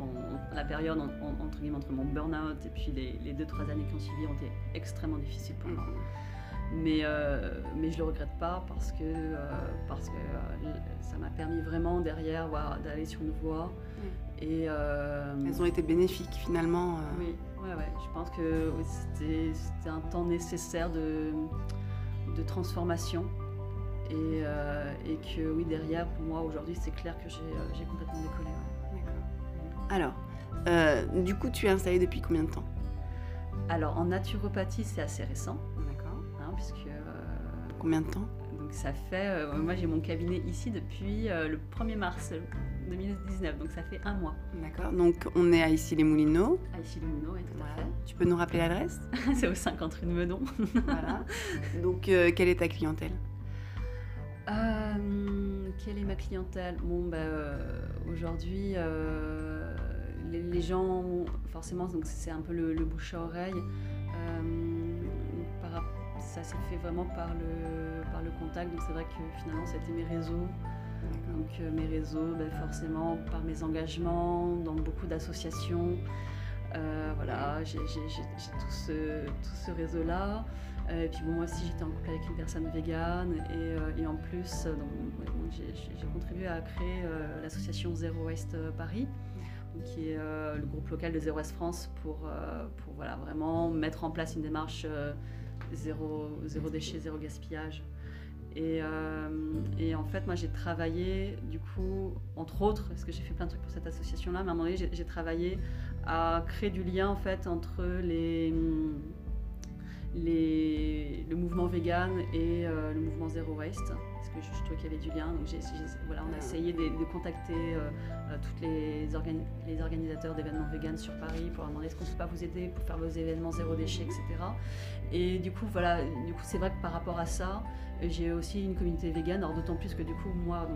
la période entre guillemets entre mon burn-out et puis les, les, deux trois années qui ont suivi ont été extrêmement difficiles pour moi. Mm-hmm. Mais, euh, mais je ne le regrette pas parce que, euh, parce que euh, ça m'a permis vraiment derrière d'aller sur une voie. Et, Elles ont été bénéfiques finalement. Oui, ouais, ouais. je pense que c'était un temps nécessaire de, de transformation. Et, et, que oui, derrière, pour moi, aujourd'hui, c'est clair que j'ai complètement décollé. Alors, du coup, tu es installée depuis combien de temps? Alors, en naturopathie, c'est assez récent puisque... Euh, Combien de temps? donc ça fait, euh, moi j'ai mon cabinet ici depuis euh, le 1er mars 2019, donc ça fait un mois. D'accord, donc on est à Issy-les-Moulineaux. À Issy-les-Moulineaux, oui, tout à fait. Tu peux nous rappeler l'adresse? C'est au 50 rue de Meudon. voilà. Donc quelle est ta clientèle? Quelle est ma clientèle? Bon, ben, aujourd'hui, les, gens, forcément, c'est un peu le, le bouche à oreille ça s'est fait vraiment par le, par le contact. Donc c'est vrai que finalement, c'était mes réseaux. Donc euh, mes réseaux, ben, forcément, par mes engagements dans beaucoup d'associations. voilà, j'ai tout ce, tout ce réseau-là. et puis bon, moi aussi j'étais en couple avec une personne végane et, et en plus j'ai contribué à créer l'association Zero Waste Paris qui est le groupe local de Zero Waste France pour, pour voilà, vraiment mettre en place une démarche zéro, zéro déchet, zéro gaspillage. Et, euh, et, en fait, moi, j'ai travaillé, du coup, entre autres, parce que j'ai fait plein de trucs pour cette association-là, mais à un moment donné, j'ai travaillé à créer du lien, en fait, entre les, les, le mouvement vegan et euh, le mouvement Zero Waste je, trouvais qu'il y avait du lien. Donc voilà, on a essayé de, contacter euh, euh, tous les, les organisateurs d'événements vegan sur Paris pour leur demander est-ce qu'on ne peut pas vous aider pour faire vos événements zéro déchet, etc. Et du coup, voilà, du coup, c'est vrai que par rapport à ça, j'ai aussi une communauté vegan. Alors d'autant plus que du coup, moi,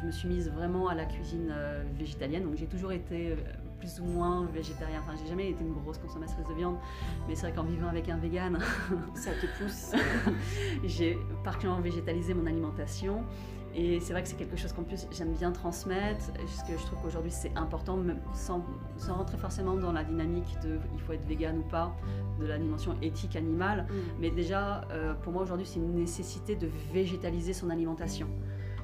je, me suis mise vraiment à la cuisine euh, végétalienne. Donc j'ai toujours été plus ou moins végétarien. Enfin, j'ai jamais été une grosse consommatrice de viande, mais c'est vrai qu'en vivant avec un vegan, ça te pousse. j'ai particulièrement végétalisé mon alimentation. Et c'est vrai que c'est quelque chose qu'en plus j'aime bien transmettre, parce que je trouve qu'aujourd'hui c'est important, sans, sans, rentrer forcément dans la dynamique de il faut être vegan ou pas, de la dimension éthique animale. Mm. Mais déjà, euh, pour moi aujourd'hui c'est une nécessité de végétaliser son alimentation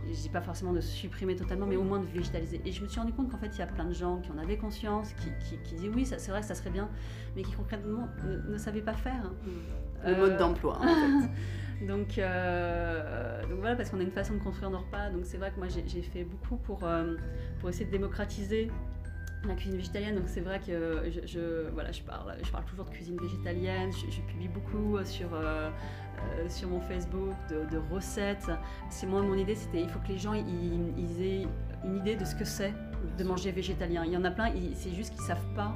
je dis pas forcément de supprimer totalement, mais au moins de végétaliser. Et je me suis rendu compte qu'en fait, il y a plein de gens qui en avaient conscience, qui, qui, disent oui, c'est vrai ça serait bien, mais qui concrètement ne, savaient pas faire. Le mode euh, d'emploi, en fait. Donc, euh, donc, voilà, parce qu'on a une façon de construire nos repas. Donc c'est vrai que moi j'ai fait beaucoup pour, euh, pour essayer de démocratiser la cuisine végétalienne. Donc c'est vrai que je, voilà, je, parle, je parle toujours de cuisine végétalienne. Je, publie beaucoup sur, euh, sur mon Facebook de, recettes. C'est moi, mon idée, c'était il faut que les gens ils, aient une idée de ce que c'est de manger végétalien. Il y en a plein, c'est juste qu'ils savent pas,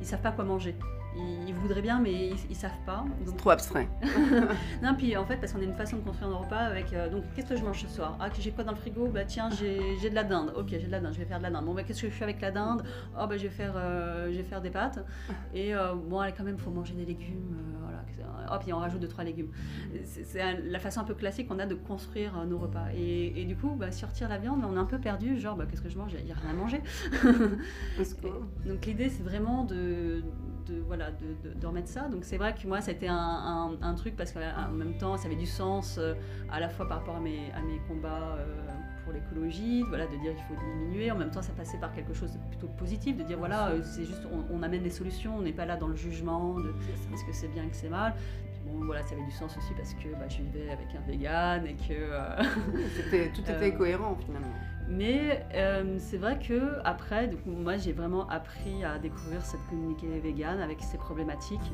ils savent pas quoi manger. Ils, voudraient bien, mais ils, ne savent pas. C'est trop abstrait. non, puis en fait, parce qu'on a une façon de construire un repas avec. Euh, donc, qu'est-ce que je mange ce soir? Ah, j'ai quoi dans le frigo? Bah, tiens, j'ai de la dinde. Ok, j'ai de la dinde, je vais faire de la dinde. Bon, bah, qu'est-ce que je fais avec la dinde? Oh, bah, je vais faire, euh, je vais faire des pâtes. Et bon, allez, quand même, faut manger des légumes hop, et on rajoute deux, trois légumes. C'est la façon un peu classique qu'on a de construire euh, nos repas. Et, du coup, bah, sortir la viande, on est un peu perdu, genre, bah, qu'est-ce que je mange? Il n'y a rien à manger. donc l'idée, c'est vraiment de, voilà, de, remettre ça. Donc c'est vrai que moi, c'était un, un, truc parce qu'en même temps, ça avait du sens euh, à la fois par rapport à mes, à mes combats. Euh, pour l'écologie, voilà, de dire il faut diminuer. En même temps, ça passait par quelque chose de plutôt positif, de dire voilà, c'est juste on, amène des solutions, on n'est pas là dans le jugement de est-ce que c'est bien que c'est mal. bon, voilà, ça avait du sens aussi parce que bah, je vivais avec un vegan et que euh, tout était euh, cohérent finalement. Mais euh, c'est vrai que après, donc, moi j'ai vraiment appris à découvrir cette communauté vegan avec ses problématiques.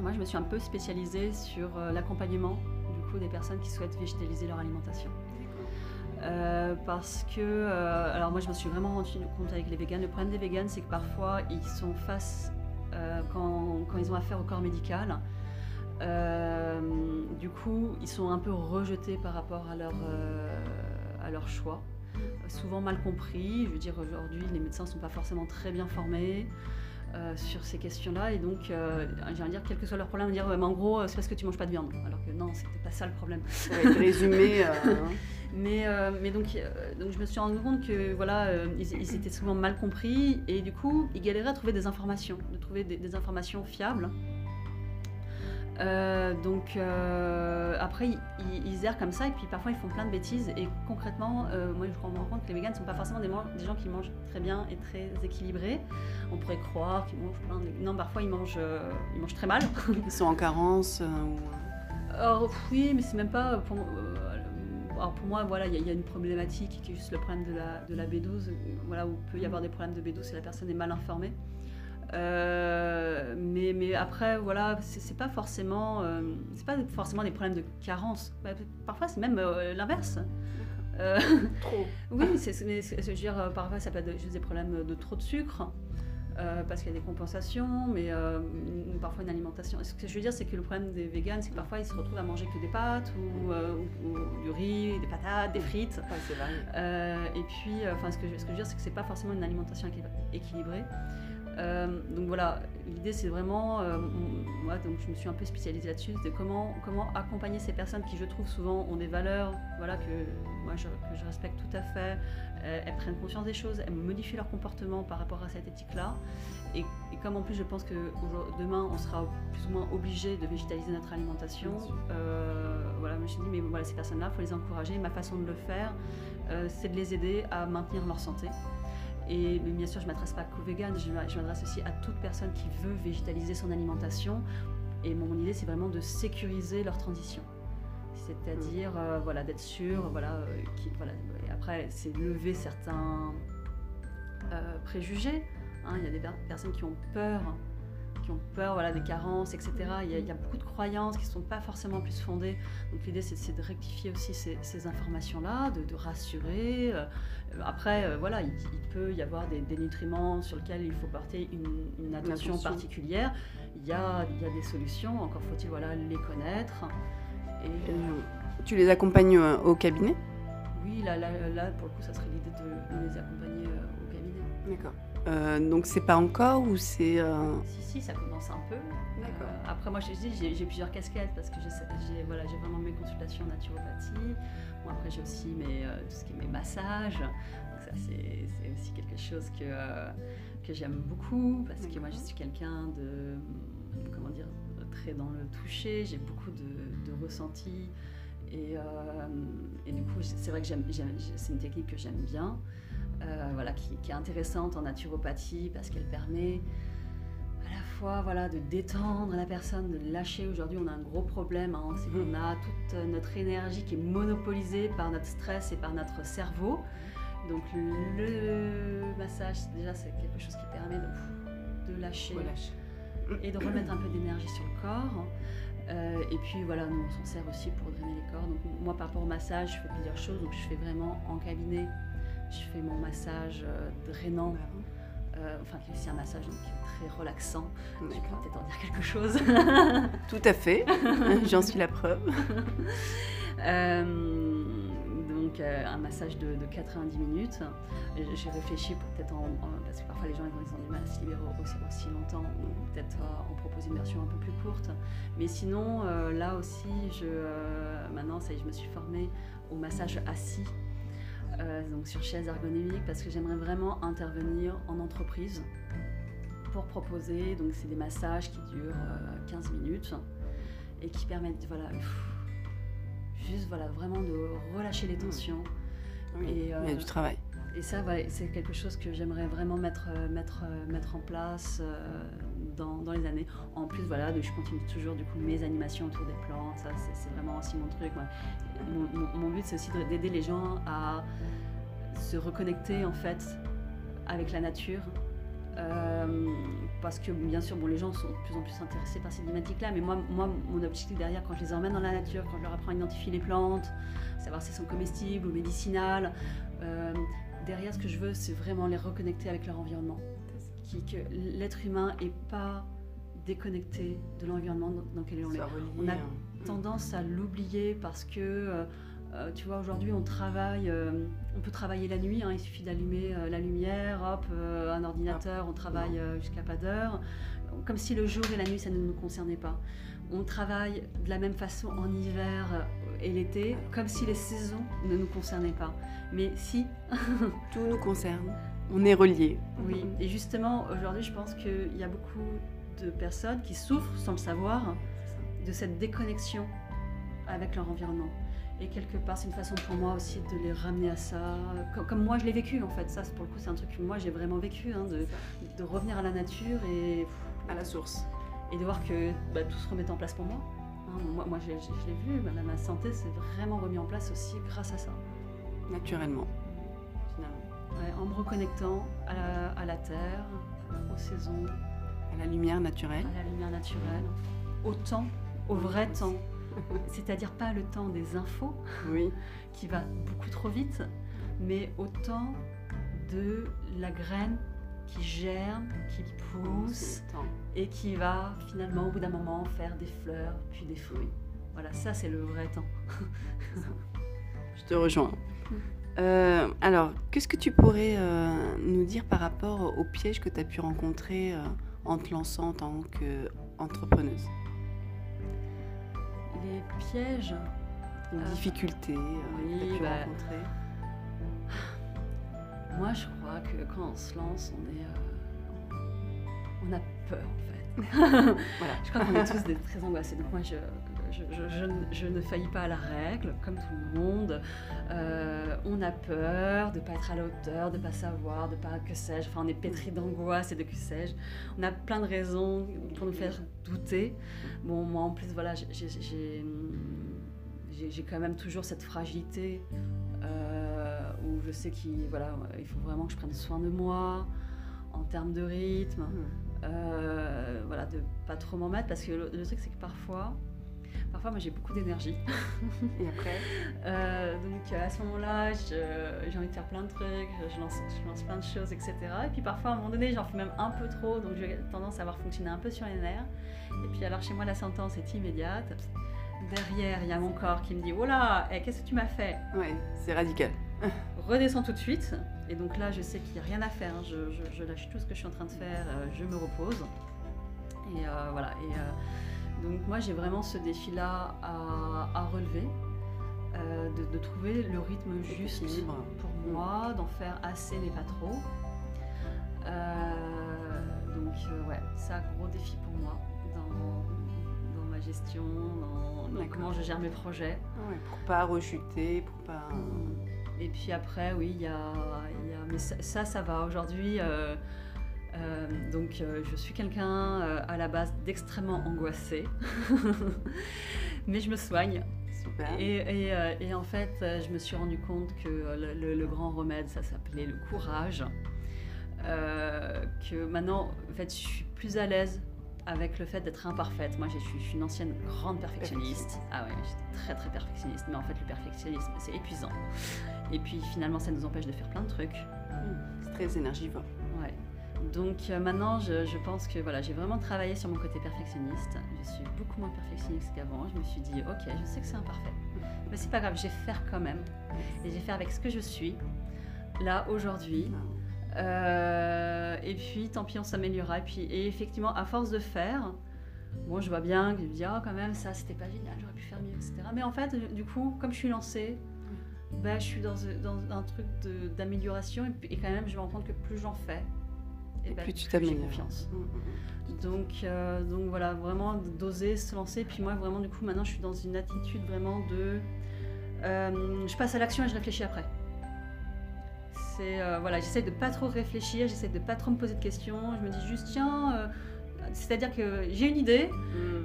moi, je me suis un peu spécialisée sur l'accompagnement du coup des personnes qui souhaitent végétaliser leur alimentation. Euh, parce que, euh, alors moi je me suis vraiment rendu compte avec les végans, le problème des végans c'est que parfois ils sont face, euh, quand, quand, ils ont affaire au corps médical, du coup ils sont un peu rejetés par rapport à leur, à leur choix, souvent mal compris, je veux dire aujourd'hui les médecins ne sont pas forcément très bien formés. sur ces questions-là. Et donc j'ai dire quel que soit leur problème dire mais en gros c'est parce que tu manges pas de viande. Alors que non c'était pas ça le problème. Résumé Mais, euh, mais donc, euh, donc je me suis rendu compte que voilà, euh, ils, étaient souvent mal compris. Et du coup, ils galéraient à trouver des informations, de trouver des, informations fiables. Donc après, ils, ils, errent comme ça et puis parfois ils font plein de bêtises et concrètement, moi je me rends compte que les véganes ne sont pas forcément des, des, gens qui mangent très bien et très équilibrés. On pourrait croire qu'ils mangent plein de... Non, parfois ils mangent, ils mangent très mal. Ils sont en carence ou... Alors, oui, mais c'est même pas pour, alors pour moi, voilà, il y, a une problématique qui est juste le problème de la, de la B12, voilà, où il peut y avoir des problèmes de B12 si la personne est mal informée. Euh, mais, mais, après, voilà, c'est pas forcément, euh, c'est pas forcément des problèmes de carence. Parfois, c'est même euh, l'inverse. trop. oui, c'est, je veux dire, parfois, ça peut être juste des problèmes de trop de sucre. Parce qu'il y a des compensations, mais parfois une alimentation. Ce que je veux dire, c'est que le problème des végans, c'est que parfois ils se retrouvent à manger que des pâtes ou, du riz, des patates, des frites. et puis, enfin, ce que, ce que je veux dire, c'est que c'est pas forcément une alimentation équilibrée. Euh, donc voilà, l'idée c'est vraiment, euh, moi donc je me suis un peu spécialisée là-dessus, de comment, comment accompagner ces personnes qui je trouve souvent ont des valeurs, voilà que moi je, que je respecte tout à fait, euh, elles prennent conscience des choses, elles modifient leur comportement par rapport à cette éthique-là. Et, comme en plus je pense que demain on sera plus ou moins obligé de végétaliser notre alimentation, voilà, je me suis dit mais voilà ces personnes-là, il faut les encourager. Ma façon de le faire, c'est de les aider à maintenir leur santé. Et bien sûr, je ne m'adresse pas qu'aux véganes, je m'adresse aussi à toute personne qui veut végétaliser son alimentation. Et mon, idée, c'est vraiment de sécuriser leur transition. C'est-à-dire mm. euh, voilà, d'être sûr, voilà, euh, voilà, et après, c'est lever certains euh, préjugés. Hein. Il y a des personnes qui ont peur qui ont peur voilà, des carences, etc. Il y, a, beaucoup de croyances qui ne sont pas forcément plus fondées. Donc l'idée, c'est de rectifier aussi ces, informations-là, de, rassurer. Euh, après, euh, voilà, il, peut y avoir des, nutriments sur lesquels il faut porter une, attention, particulière. Il y, a, il y a des solutions, encore faut-il voilà, les connaître. Et, tu les accompagnes euh, au cabinet? Oui, là, là, là, pour le coup, ça serait l'idée de les accompagner au cabinet. D'accord. Euh, donc c'est pas encore ou c'est... Euh, si, si, ça commence un peu. D'accord. Euh, après moi je dis, j'ai plusieurs casquettes parce que j'ai voilà, vraiment mes consultations en naturopathie. Bon, après j'ai aussi mes, tout ce qui est mes massages. Donc ça c'est aussi quelque chose que, que j'aime beaucoup parce que moi je suis quelqu'un de... Comment dire Très dans le toucher, j'ai beaucoup de, de ressentis. Et, et, du coup, c'est vrai que c'est une technique que j'aime bien. Euh, voilà, qui, est intéressante en naturopathie parce qu'elle permet à la fois voilà, de détendre la personne, de lâcher. Aujourd'hui, on a un gros problème, hein, c'est qu'on a toute notre énergie qui est monopolisée par notre stress et par notre cerveau. Donc le massage, déjà, c'est quelque chose qui permet de, de lâcher et de remettre un peu d'énergie sur le corps. Euh, et puis voilà, nous on s'en sert aussi pour drainer les corps. Donc moi par rapport au massage, je fais plusieurs choses. Donc je fais vraiment en cabinet je fais mon massage euh, drainant. Euh, enfin, c'est un massage très relaxant. Tu peux peut-être en dire quelque chose. Tout à fait, j'en suis la preuve. Euh, donc un massage de, 90 minutes. J'ai réfléchi pour peut-être en, parce que parfois les gens ils ont, du mal à se libérer aussi, aussi longtemps, peut-être en proposer une version un peu plus courte. Mais sinon, là aussi, je, maintenant ça y est, je me suis formée au massage assis euh, donc sur chaise ergonomique, parce que j'aimerais vraiment intervenir en entreprise pour proposer. Donc c'est des massages qui durent 15 euh, minutes et qui permettent, voilà, juste voilà, vraiment de relâcher les tensions. et, il y a du euh, travail. Et ça, c'est quelque chose que j'aimerais vraiment mettre, mettre, mettre en place dans, les années. En plus, voilà, je continue toujours du coup mes animations autour des plantes. Ça, c'est vraiment aussi mon truc. Mon, but, c'est aussi d'aider les gens à se reconnecter en fait avec la nature. Euh, parce que bien sûr, bon, les gens sont de plus en plus intéressés par ces thématiques-là, mais moi, moi, mon objectif derrière, quand je les emmène dans la nature, quand je leur apprends à identifier les plantes, savoir si elles sont comestibles ou médicinales, euh, derrière, ce que je veux, c'est vraiment les reconnecter avec leur environnement. Qui, que l'être humain n'est pas déconnecté de l'environnement dans, lequel on est. On a hein. tendance à l'oublier parce que, euh, euh, tu vois, aujourd'hui, on travaille, euh, on peut travailler la nuit, hein, il suffit d'allumer la lumière, hop, un ordinateur, on travaille jusqu'à pas d'heure, comme si le jour et la nuit, ça ne nous concernait pas. On travaille de la même façon en hiver et l'été, comme si les saisons ne nous concernaient pas. Mais si. Tout nous concerne. On est reliés. Oui, et justement, aujourd'hui, je pense qu'il y a beaucoup de personnes qui souffrent, sans le savoir, de cette déconnexion avec leur environnement. Et quelque part, c'est une façon pour moi aussi de les ramener à ça, comme, moi je l'ai vécu en fait. Ça, pour le coup, c'est un truc que moi j'ai vraiment vécu, hein, de, de, revenir à la nature et à la source. Et de voir que bah, tout se remet en place pour moi. Hein, moi, moi je, l'ai vu, ma, ma santé s'est vraiment remis en place aussi grâce à ça. Naturellement, en me reconnectant à la, à la terre, aux saisons, à la lumière naturelle. À la lumière naturelle. Au temps, au vrai temps. C'est-à-dire pas le temps des infos, oui. qui va beaucoup trop vite, mais au temps de la graine qui germe, qui pousse et qui va finalement au bout d'un moment faire des fleurs puis des fruits. Voilà, ça c'est le vrai temps. Je te rejoins. Euh, alors, qu'est-ce que tu pourrais euh, nous dire par rapport aux pièges que tu as pu rencontrer euh, en te lançant en tant qu'entrepreneuse? Les pièges? Les difficultés que tu as pu bah, rencontrer? Moi, je crois que quand on se lance, on, est, on a peur en fait. voilà. Je crois qu'on est tous des, très angoissés. Donc moi, je, je, ne faillis pas à la règle, comme tout le monde. Euh, on a peur de ne pas être à la hauteur, de ne pas savoir, de pas que sais-je. Enfin, on est pétri d'angoisse et de que sais-je. On a plein de raisons pour nous faire douter. Bon, moi en plus, voilà, j'ai quand même toujours cette fragilité euh, où je sais qu'il voilà, il faut vraiment que je prenne soin de moi en termes de rythme. Mmh. Euh, voilà, de pas trop m'en mettre parce que le truc c'est que parfois Parfois, moi, j'ai beaucoup d'énergie. Et après euh, Donc, à ce moment-là, j'ai envie de faire plein de trucs, je lance, je lance plein de choses, etc. Et puis, parfois, à un moment donné, j'en fais même un peu trop, donc j'ai tendance à avoir fonctionné un peu sur les nerfs. Et puis, alors, chez moi, la sentence est immédiate. Derrière, il y a mon corps qui me dit Oh là, eh, qu'est-ce que tu m'as fait? Ouais, c'est radical. Redescends tout de suite. Et donc là, je sais qu'il n'y a rien à faire. Je, je, lâche tout ce que je suis en train de faire. Euh, je me repose. Et euh, voilà. Et donc moi j'ai vraiment ce défi-là à, relever, euh, de, trouver le rythme juste pour moi, d'en faire assez mais pas trop. Euh, donc euh, ouais, c'est un gros défi pour moi dans, ma gestion, dans, comment je gère mes projets. Ouais, pour pas rechuter, pour pas... Et puis après, oui, il y a, Mais ça, ça, va. Aujourd'hui, euh, donc euh, je suis quelqu'un euh, à la base d'extrêmement angoissé, mais je me soigne. Et, et, en fait, je me suis rendu compte que le, grand remède, ça s'appelait le courage. que maintenant, en fait, je suis plus à l'aise avec le fait d'être imparfaite. Moi, je suis, une ancienne grande perfectionniste. Ah ouais, j'étais très très perfectionniste. Mais en fait, le perfectionnisme, c'est épuisant. Et puis finalement, ça nous empêche de faire plein de trucs. Mmh, c'est très énergivore. Donc euh, maintenant, je, pense que voilà, j'ai vraiment travaillé sur mon côté perfectionniste. Je suis beaucoup moins perfectionniste qu'avant. Je me suis dit, ok, je sais que c'est imparfait, mais c'est pas grave, je vais faire quand même. Et je vais faire avec ce que je suis, là, aujourd'hui. Euh, et puis, tant pis, on s'améliorera. Et puis, et effectivement, à force de faire, bon, je vois bien que je me dis, oh, quand même, ça, c'était pas génial, j'aurais pu faire mieux, etc. Mais en fait, du coup, comme je suis lancée, bah, je suis dans, un truc d'amélioration et, quand même, je me rends que plus j'en fais, et, plus tu t'améliores. confiance. Mm, mm, mm. Donc, euh, donc voilà, vraiment d'oser se lancer. Puis moi, vraiment, du coup, maintenant, je suis dans une attitude vraiment de. Euh, je passe à l'action et je réfléchis après. C'est euh, voilà, j'essaie de pas trop réfléchir, j'essaie de pas trop me poser de questions. Je me dis juste tiens, c'est-à-dire que j'ai une idée,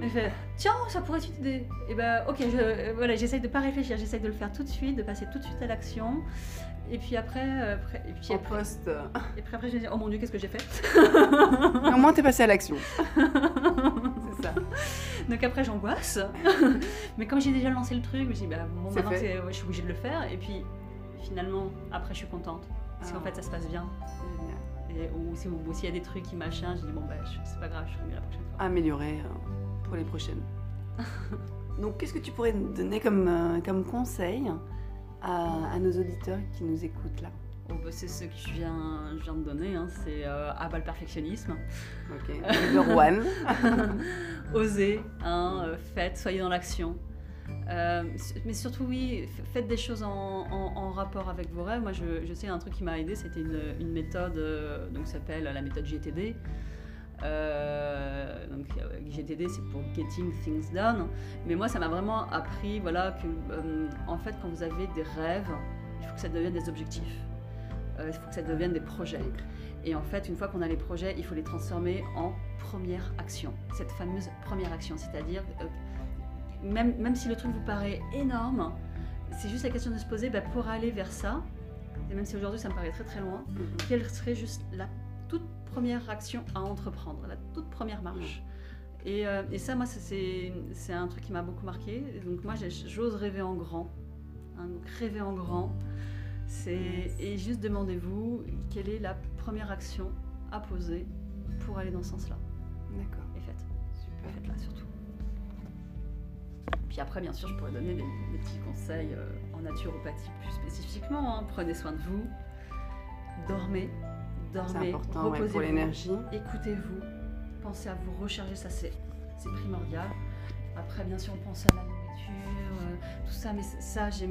et je fais tiens, ça pourrait être une idée. Et ben ok, je, voilà, j'essaie de pas réfléchir, j'essaie de le faire tout de suite, de passer tout de suite à l'action. Et puis après, euh, et puis après, poste. Et puis après, je me dis, oh mon dieu, qu'est-ce que j'ai fait Au moins, t'es passé à l'action. c'est ça. Donc après, j'angoisse. Mais comme j'ai déjà lancé le truc, je me dis, bah, bon, maintenant, je suis obligée de le faire. Et puis finalement, après, je suis contente. Parce qu'en ah. fait, ça se passe bien. Et, ou s'il y a des trucs qui machin, je dis, bon, bah, c'est pas grave, je ferai mieux la prochaine fois. Améliorer euh, pour les prochaines. Donc, qu'est-ce que tu pourrais donner comme, euh, comme conseil à, nos auditeurs qui nous écoutent là oh, bah, C'est ce que je viens, je viens de donner, hein. c'est euh, abat le perfectionnisme. Ok, number one. Osez, hein, euh, faites, soyez dans l'action. Euh, mais surtout, oui, faites des choses en, rapport avec vos rêves. Moi, je, je sais, un truc qui m'a aidé, c'était une, une, méthode donc s'appelle la méthode GTD. Euh, donc GTD c'est pour Getting Things Done. Mais moi ça m'a vraiment appris voilà, que euh, en fait quand vous avez des rêves, il faut que ça devienne des objectifs. Euh, il faut que ça devienne des projets. Et en fait, une fois qu'on a les projets, il faut les transformer en première action. Cette fameuse première action, c'est-à-dire même, même si le truc vous paraît énorme, c'est juste la question de se poser bah, pour aller vers ça. Et même si aujourd'hui ça me paraît très très loin, mm-hmm. quelle serait juste la toute première action à entreprendre, la toute première marche. Et, euh, et ça, moi, c'est un truc qui m'a beaucoup marqué. Donc moi, j'ose rêver en grand. Hein, rêver en grand, c'est et juste demandez-vous quelle est la première action à poser pour aller dans ce sens-là. D'accord. Et faites. Super. Faites-la surtout. Puis après, bien sûr, je pourrais donner des, petits conseils euh, en en naturopathie plus spécifiquement, hein, prenez soin de vous, dormez, dormez, C'est important ouais, reposez-vous, pour l'énergie. écoutez-vous, pensez à vous recharger, ça c'est primordial. Après, bien sûr, on pense à la nourriture, euh, tout ça, mais ça, j'ai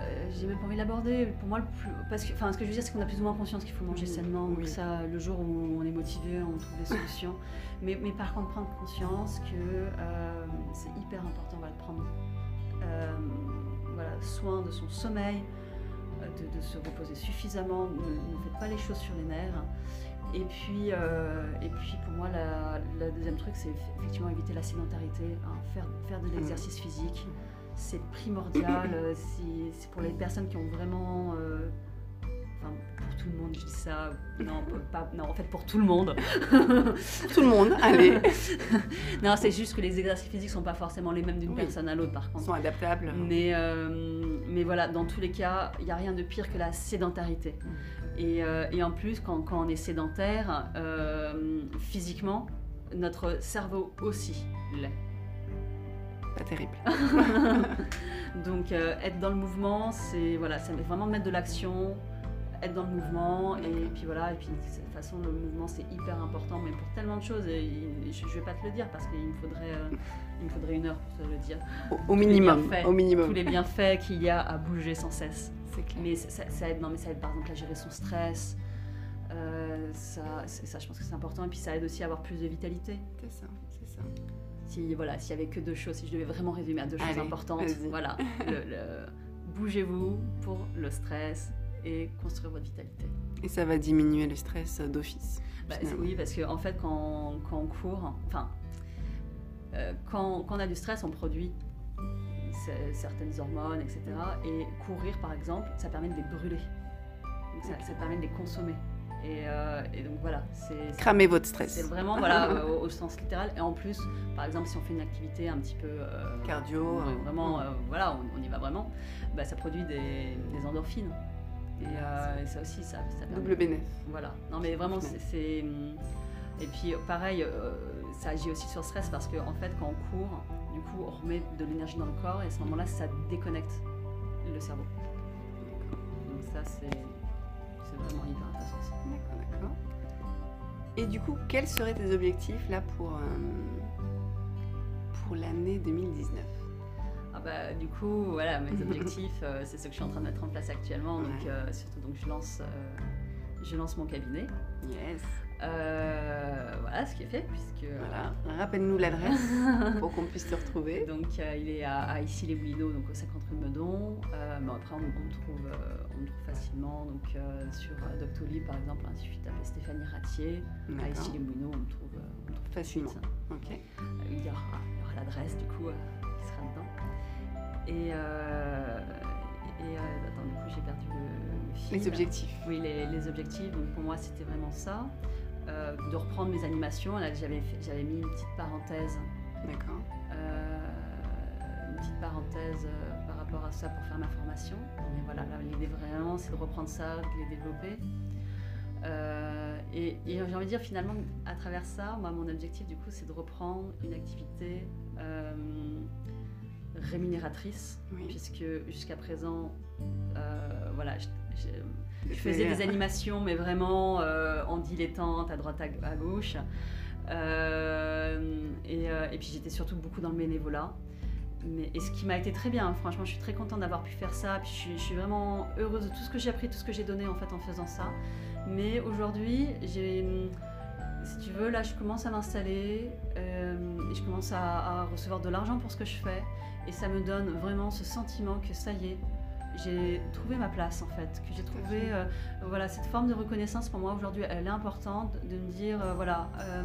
euh, j'ai même pas envie de l'aborder. Pour moi, le plus, parce que, enfin, ce que je veux dire, c'est qu'on a plus ou moins conscience qu'il faut manger Oui, sainement. Oui. ça, le jour où on est motivé, on trouve des solutions. mais, mais par contre, prendre conscience que euh, c'est hyper important, voilà, de prendre euh, voilà, soin de son sommeil, de, de se reposer suffisamment. Ne, ne faites pas les choses sur les nerfs. Et puis, euh, et puis pour moi, la, la deuxième truc, c'est eff- effectivement éviter la sédentarité, hein, faire, faire de l'exercice physique. C'est primordial. si- c'est pour les personnes qui ont vraiment. euh, Enfin, pour tout le monde, je dis ça. Non, pas, non, en fait, pour tout le monde. Pour tout le monde, allez, non, c'est juste que les exercices physiques sont pas forcément les mêmes d'une Oui. personne à l'autre, par ils contre. sont adaptables. Mais, euh, mais voilà, dans tous les cas, il n'y a rien de pire que la sédentarité. Et, euh, et en plus, quand, quand on est sédentaire, euh, physiquement, notre cerveau aussi l'est. Pas terrible. Donc euh, être dans le mouvement, c'est voilà, c'est vraiment mettre de l'action, être dans le mouvement et puis voilà, et puis de toute façon le mouvement c'est hyper important, mais pour tellement de choses, et je, je vais pas te le dire parce qu'il me faudrait, euh, il me faudrait une heure pour te le dire. Au, au minimum, bienfaits. au minimum. Tous les bienfaits qu'il y a à bouger sans cesse. C'est clair. Mais ça, aide, non, mais ça aide par exemple à gérer son stress. Euh, ça, ça, je pense que c'est important. Et puis ça aide aussi à avoir plus de vitalité. C'est ça, c'est ça. Si voilà, s'il y avait que deux choses, si je devais vraiment résumer à deux choses Allez, importantes, vas-y. voilà, le- le- bougez-vous pour le stress et construire votre vitalité. Et ça va diminuer le stress d'office. Bah, c'est- oui, parce qu'en en fait, quand, quand on court, enfin, euh, quand, quand on a du stress, on produit certaines hormones, etc. Et courir, par exemple, ça permet de les brûler. Donc, ça, permet de les consommer. Et, euh, et donc voilà, c'est c'est- Cramer votre c'est stress. vraiment voilà, euh, au, au sens littéral. Et en plus, par exemple, si on fait une activité un petit peu euh, Cardio, vraiment, voilà, on, on y va vraiment, bah, ça produit des, des endorphines. Et, euh, et ça aussi, ça, ça permet Double bénéf. voilà. Non, mais vraiment, c'est. hum, Et puis, pareil, euh, ça agit aussi sur le stress parce qu'en en fait, quand on court, du coup, on remet de l'énergie dans le corps et à ce moment-là, ça déconnecte le cerveau. Donc, ça, c'est vraiment hyper intéressant. D'accord, d'accord. Et du coup, quels seraient tes objectifs là pour, euh, pour l'année 2019 Ah bah, du coup, voilà, mes objectifs, euh, c'est ce que je suis en train de mettre en place actuellement. Donc, Ouais. euh, surtout, donc, je lance, euh, je lance mon cabinet. Yes. Voilà ce qui est fait, puisque. Voilà. Rappelle-nous l'adresse pour qu'on puisse te retrouver. Donc il est à, à issy les Moulineaux, donc au 50 rue Meudon. Mais après on, on me trouve, on trouve facilement donc sur Doctolib par exemple, hein, il suffit de taper Stéphanie Ratier. À issy les Moulineaux, on me trouve, on me trouve tout de Facilement. suite. Ok. Il y aura, il y aura l'adresse du coup Et, euh, et euh, attends, du coup j'ai perdu le, le fil. Les objectifs. Oui, les, les objectifs. Donc pour moi, c'était vraiment ça. Euh, de reprendre mes animations. Là, j'avais, j'avais mis une petite parenthèse, D'accord. une petite parenthèse par rapport à ça pour faire ma formation. Mais voilà, là, l'idée vraiment, c'est de reprendre ça, de les développer. Et, et j'ai envie de dire finalement, à travers ça, moi, mon objectif du coup, c'est de reprendre une activité rémunératrice, Oui. puisque jusqu'à présent, euh, voilà, je- je- je faisais des animations, mais vraiment euh, en dilettante, à droite, à, à gauche. Euh, et, et puis j'étais surtout beaucoup dans le bénévolat. Mais, et ce qui m'a été très bien, hein, franchement, je suis très contente d'avoir pu faire ça. Puis je suis, je suis vraiment heureuse de tout ce que j'ai appris, tout ce que j'ai donné en fait en faisant ça. Mais aujourd'hui, j'ai, si tu veux, là, je commence à m'installer euh, et je commence à, à recevoir de l'argent pour ce que je fais. Et ça me donne vraiment ce sentiment que ça y est, j'ai trouvé ma place en fait, que j'ai trouvé euh, voilà cette forme de reconnaissance pour moi aujourd'hui, elle est importante de me dire euh, voilà, euh,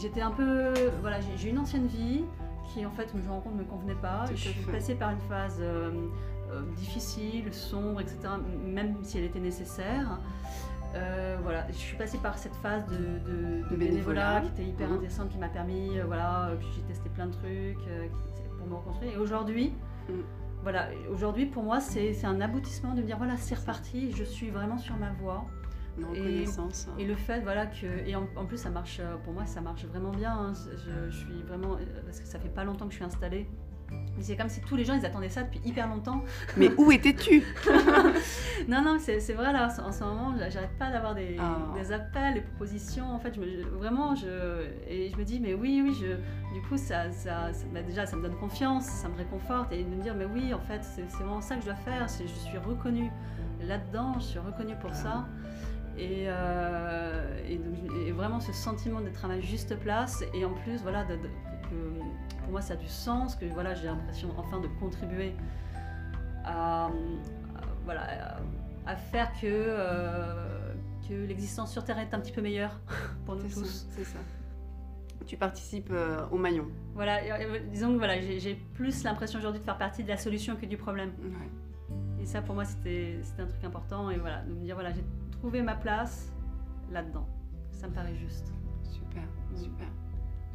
j'étais un peu voilà, j'ai une ancienne vie qui en fait je me rends compte ne me convenait pas. Je suis passée par une phase difficile, sombre, etc. Même si elle était nécessaire. Euh, voilà, je suis passée par cette phase de, de- de De bénévolat bénévolat. qui était hyper Mhm. intéressante, qui m'a permis, euh, voilà, j'ai testé plein de trucs euh, Et aujourd'hui, Mhm. voilà, aujourd'hui pour moi c'est un aboutissement de me dire voilà c'est reparti, je suis vraiment sur ma voie. Et- hein. Et le fait, voilà, que. Et en, en plus, ça marche, euh, pour moi, ça marche vraiment bien. hein. Je, je suis vraiment. euh, Parce que ça fait pas longtemps que je suis installée. C'est comme si tous les gens ils attendaient ça depuis hyper longtemps. Mais où étais-tu? Non, non, c'est vrai là, en ce moment, j'arrête pas d'avoir des, Ah. des appels, des propositions. En fait, je me- vraiment, je, et je me dis, mais oui, oui, je, du coup, ça, ça, ça- bah, déjà, ça me donne confiance, ça me réconforte, et de me dire, mais oui, en fait, c'est vraiment ça que je dois faire. Je suis reconnue là-dedans, je suis reconnue pour ça. Et, euh, et, donc, et vraiment ce sentiment d'être à ma juste place et en plus voilà de- pour moi ça a du sens que voilà j'ai l'impression enfin de contribuer à, à- voilà à, faire que euh, que l'existence sur Terre est un petit peu meilleure pour nous tous. c'est ça. Tu participes euh, au maillon. Voilà, euh, disons que voilà, j'ai plus l'impression aujourd'hui de faire partie de la solution que du problème. Ouais. Et ça pour moi c'était c'était un truc important et voilà de me dire voilà j'ai trouvé ma place là-dedans. Ça me paraît juste. Super, Mm. super.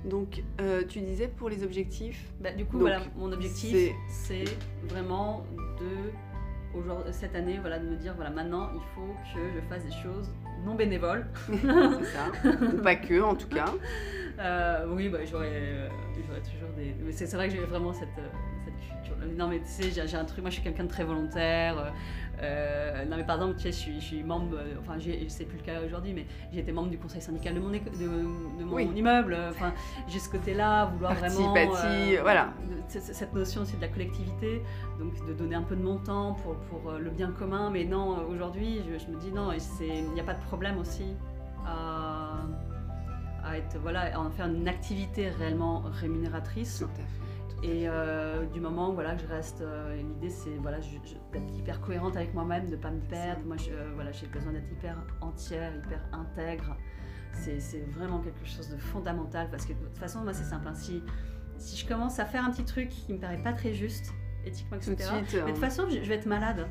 Donc, euh, tu disais pour les objectifs, Bah, du coup, Donc, voilà, mon objectif, c'est- vraiment de, aujourd'hui, cette année, voilà, de me dire, voilà, maintenant, il faut que je fasse des choses non bénévoles. c'est ça, ou pas que en tout cas. Euh, oui, bah, j'aurais, euh, j'aurais toujours des... Mais c'est, vrai que j'ai vraiment cette. Non, mais tu sais, j'ai, un truc, moi, je suis quelqu'un de très volontaire. euh, euh, non, mais par exemple, tu sais, je suis, je suis membre, euh, enfin, c'est plus le cas aujourd'hui, mais j'ai été membre du conseil syndical de mon, de, de mon Oui. immeuble. Enfin, j'ai ce côté-là, vouloir Parti, vraiment... euh, voilà. cette notion aussi de la collectivité, donc de donner un peu de mon temps pour, pour le bien commun. Mais non, aujourd'hui, je, je me dis non, il n'y a pas de problème aussi à, à être, voilà, à en faire une activité réellement rémunératrice. Tout à fait. Et euh, du moment voilà, que je reste, euh, l'idée c'est voilà, je- je- d'être hyper cohérente avec moi-même, de ne pas me perdre. Moi, je, euh, voilà, j'ai besoin d'être hyper entière, hyper intègre. C'est c'est vraiment quelque chose de fondamental parce que de toute façon, moi, c'est simple. hein, si, si je commence à faire un petit truc qui me paraît pas très juste, éthiquement, etc., suite, mais de toute euh, façon, je vais être malade.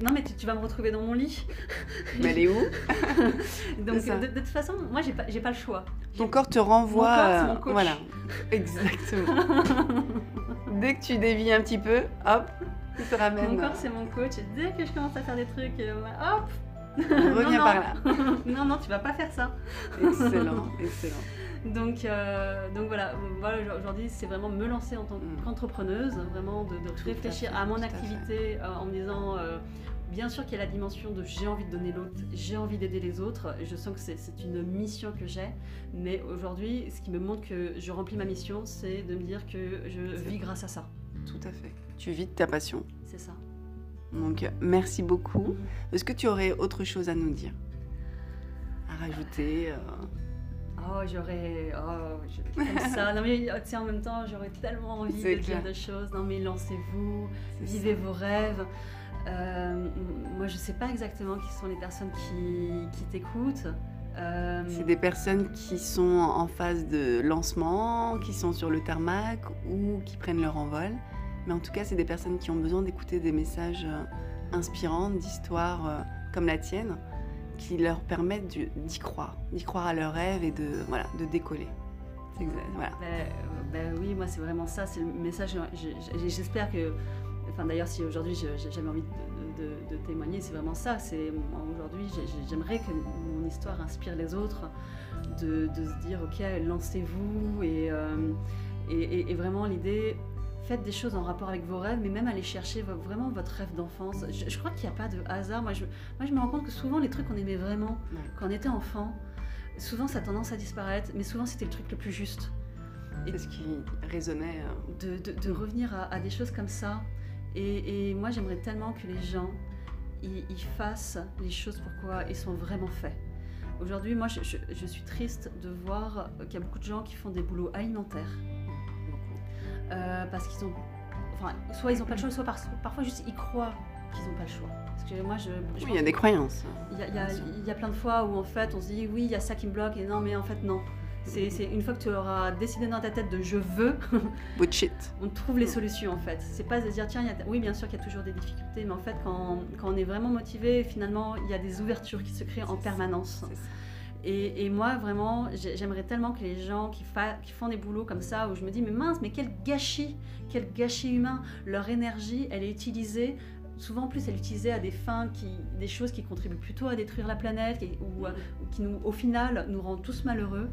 Non, mais tu, tu vas me retrouver dans mon lit. mais elle est où? Donc, de, de toute façon, moi, j'ai pas, j'ai pas le choix. Ton corps te renvoie. Mon corps, c'est euh, mon coach. Voilà, exactement. Dès que tu dévies un petit peu, hop, il te ramène. Mon corps, c'est mon coach. Dès que je commence à faire des trucs, euh, hop, Reviens non, par là. non, non, tu vas pas faire ça. Excellent, excellent. Donc, euh, donc voilà, voilà aujourd'hui, c'est vraiment me lancer en tant Mm. qu'entrepreneuse, vraiment de, de Tout à réfléchir fait, à, mon à activité euh, en me disant, euh, bien sûr qu'il y a la dimension de j'ai envie de donner l'autre, j'ai envie d'aider les autres, je sens que c'est une mission que j'ai, mais aujourd'hui, ce qui me montre que je remplis ma mission, c'est de me dire que je vis grâce à ça. Tout à fait. Tu vis de ta passion. C'est ça. Donc, merci beaucoup. Mm. Est-ce que tu aurais autre chose à nous dire? À rajouter euh, Oh, j'aurais. Oh, je- comme ça. Non, mais oh, en même temps, j'aurais tellement envie de dire des choses. Non, mais lancez-vous, vivez ça. vos rêves. Euh, moi, je sais pas exactement qui sont les personnes qui, qui t'écoutent. Euh, C'est des personnes qui sont en phase de lancement, qui sont sur le tarmac ou qui prennent leur envol. Mais en tout cas, c'est des personnes qui ont besoin d'écouter des messages euh, inspirants, d'histoires comme la tienne, qui leur permettent d'y croire, d'y croire à leurs rêves et de, voilà, de décoller. Voilà. Ben, euh, ben oui, moi c'est vraiment ça, c'est le message. j'ai- J'espère que, enfin d'ailleurs si aujourd'hui jamais envie de, de- de témoigner, c'est vraiment ça. C'est aujourd'hui j'ai- j'ai- j'aimerais que mon histoire inspire les autres, de, de se dire ok lancez-vous et, euh, et, et- et vraiment l'idée. Faites des choses en rapport avec vos rêves, mais même aller chercher vraiment votre rêve d'enfance. Je, je crois qu'il n'y a pas de hasard. Moi je, moi, je me rends compte que souvent, les trucs qu'on aimait vraiment Ouais. quand on était enfant, souvent ça a tendance à disparaître, mais souvent c'était le truc le plus juste. Et- ce qui résonnait. euh, de, de- de revenir à, à des choses comme ça. Et, et moi, j'aimerais tellement que les gens ils, ils fassent les choses pourquoi ils sont vraiment faits. Aujourd'hui, moi, je, je- je suis triste de voir qu'il y a beaucoup de gens qui font des boulots alimentaires euh, parce qu'ils ont, enfin, soit ils n'ont pas le choix, soit par- parfois juste ils croient qu'ils n'ont pas le choix. Parce que moi, je, je Oui, il y a des croyances. il y, a, il y a- y plein de fois où en fait on se dit oui il y a ça qui me bloque et non mais en fait non. C'est c'est une fois que tu auras décidé dans ta tête de je veux, on trouve les solutions en fait. C'est pas de se dire tiens, y a- oui bien sûr qu'il y a toujours des difficultés, mais en fait quand, quand on est vraiment motivé, finalement il y a des ouvertures qui se créent en permanence. C'est ça. Et, et moi vraiment j'ai- j'aimerais tellement que les gens qui, font des boulots comme ça, où je me dis mais mince, mais quel gâchis, quel gâchis humain, leur énergie elle est utilisée. Souvent en plus elle est utilisée à des fins, qui, des choses qui contribuent plutôt à détruire la planète qui- ou, euh, ou qui nous, au final nous rendent tous malheureux.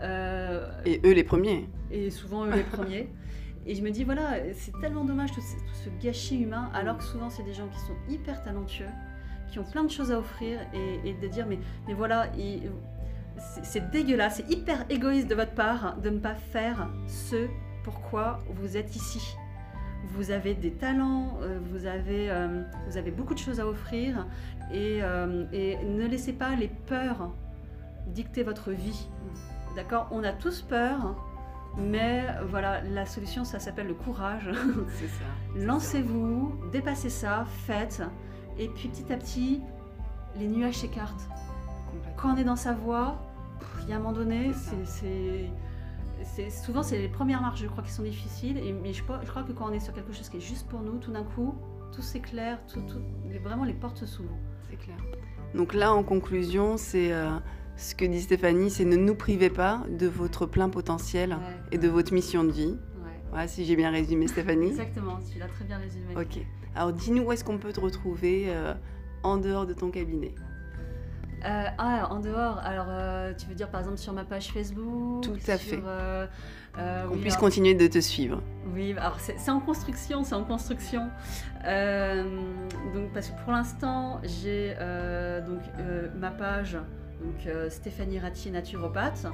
Euh, Et eux les premiers. et souvent eux les premiers. Et je me dis, voilà, c'est tellement dommage tout ce, tout ce gâchis humain, alors que souvent c'est des gens qui sont hyper talentueux, qui ont plein de choses à offrir, et, et de dire, mais, mais voilà, il- c'est dégueulasse, c'est hyper égoïste de votre part de ne pas faire ce pourquoi vous êtes ici. Vous avez des talents, euh, vous avez, euh, vous avez beaucoup de choses à offrir, et, euh, et ne laissez pas les peurs dicter votre vie. D'accord? On a tous peur, mais voilà, la solution, ça s'appelle le courage. C'est ça. c'est Lancez-vous, dépassez ça, faites, et puis petit à petit, les nuages s'écartent. Quand on est dans sa voie, il y a un moment donné, C'est souvent c'est les premières marches, je crois, qui sont difficiles. Et, mais je, crois- je crois que quand on est sur quelque chose qui est juste pour nous, tout d'un coup, tout s'éclaire, tout, tout- les- vraiment les portes s'ouvrent. C'est clair. Donc là, en conclusion, c'est euh, ce que dit Stéphanie, c'est ne nous privez pas de votre plein potentiel et de votre mission de vie. Ouais. Voilà, si j'ai bien résumé, Stéphanie. Exactement, tu l'as très bien résumé. Ok. Alors, dis-nous où est-ce qu'on peut te retrouver euh, en dehors de ton cabinet. Euh, ah, en dehors, alors euh, tu veux dire par exemple sur ma page Facebook Tout à sur, fait. euh, Qu'on oui, puisse alors- continuer de te suivre. Oui, alors c'est en construction, c'est en construction. Donc parce que pour l'instant, j'ai donc ma page, donc Stéphanie Ratier naturopathe.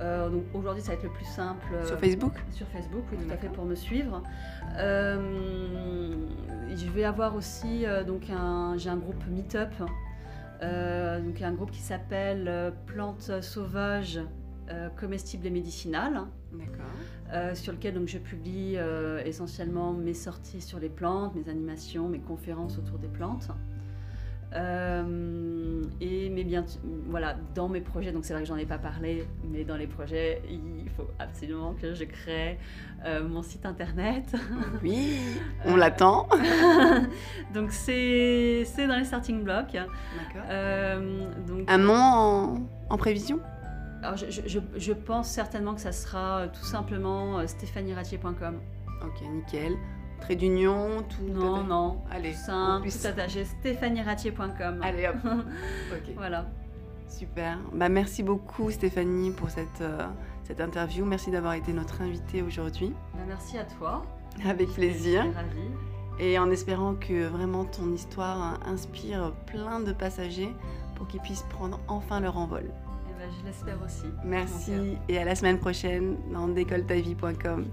Euh, donc aujourd'hui, ça va être le plus simple. euh, Sur Facebook sur Facebook, oui, tout à fait, pour me suivre. Euh, je vais avoir aussi, donc un, j'ai un groupe Meetup, donc un groupe qui s'appelle Plantes sauvages comestibles et médicinales D'accord. sur lequel donc, je publie essentiellement mes sorties sur les plantes, mes animations, mes conférences autour des plantes. Euh, et mais bien voilà dans mes projets donc c'est vrai que j'en ai pas parlé mais dans les projets il faut absolument que je crée euh, mon site internet Oui, on Euh, l'attend. donc c'est dans les starting blocks D'accord. Donc Un nom en, en prévision? Alors, je, je- pense certainement que ça sera tout simplement stéphanieratier.com Ok, nickel. Trait d'union, tout. non non Allez, tout simple plus- attaché stéphanieratier.com Allez hop. ok. Voilà. Super. Bah, merci beaucoup Stéphanie pour cette, euh, cette interview. Merci d'avoir été notre invitée aujourd'hui. Ben, merci à toi. Avec plaisir. Ravie. Et en espérant que vraiment ton histoire inspire plein de passagers pour qu'ils puissent prendre enfin leur envol. Eh ben, je l'espère aussi. Merci et à la semaine prochaine dans décolletavie.com.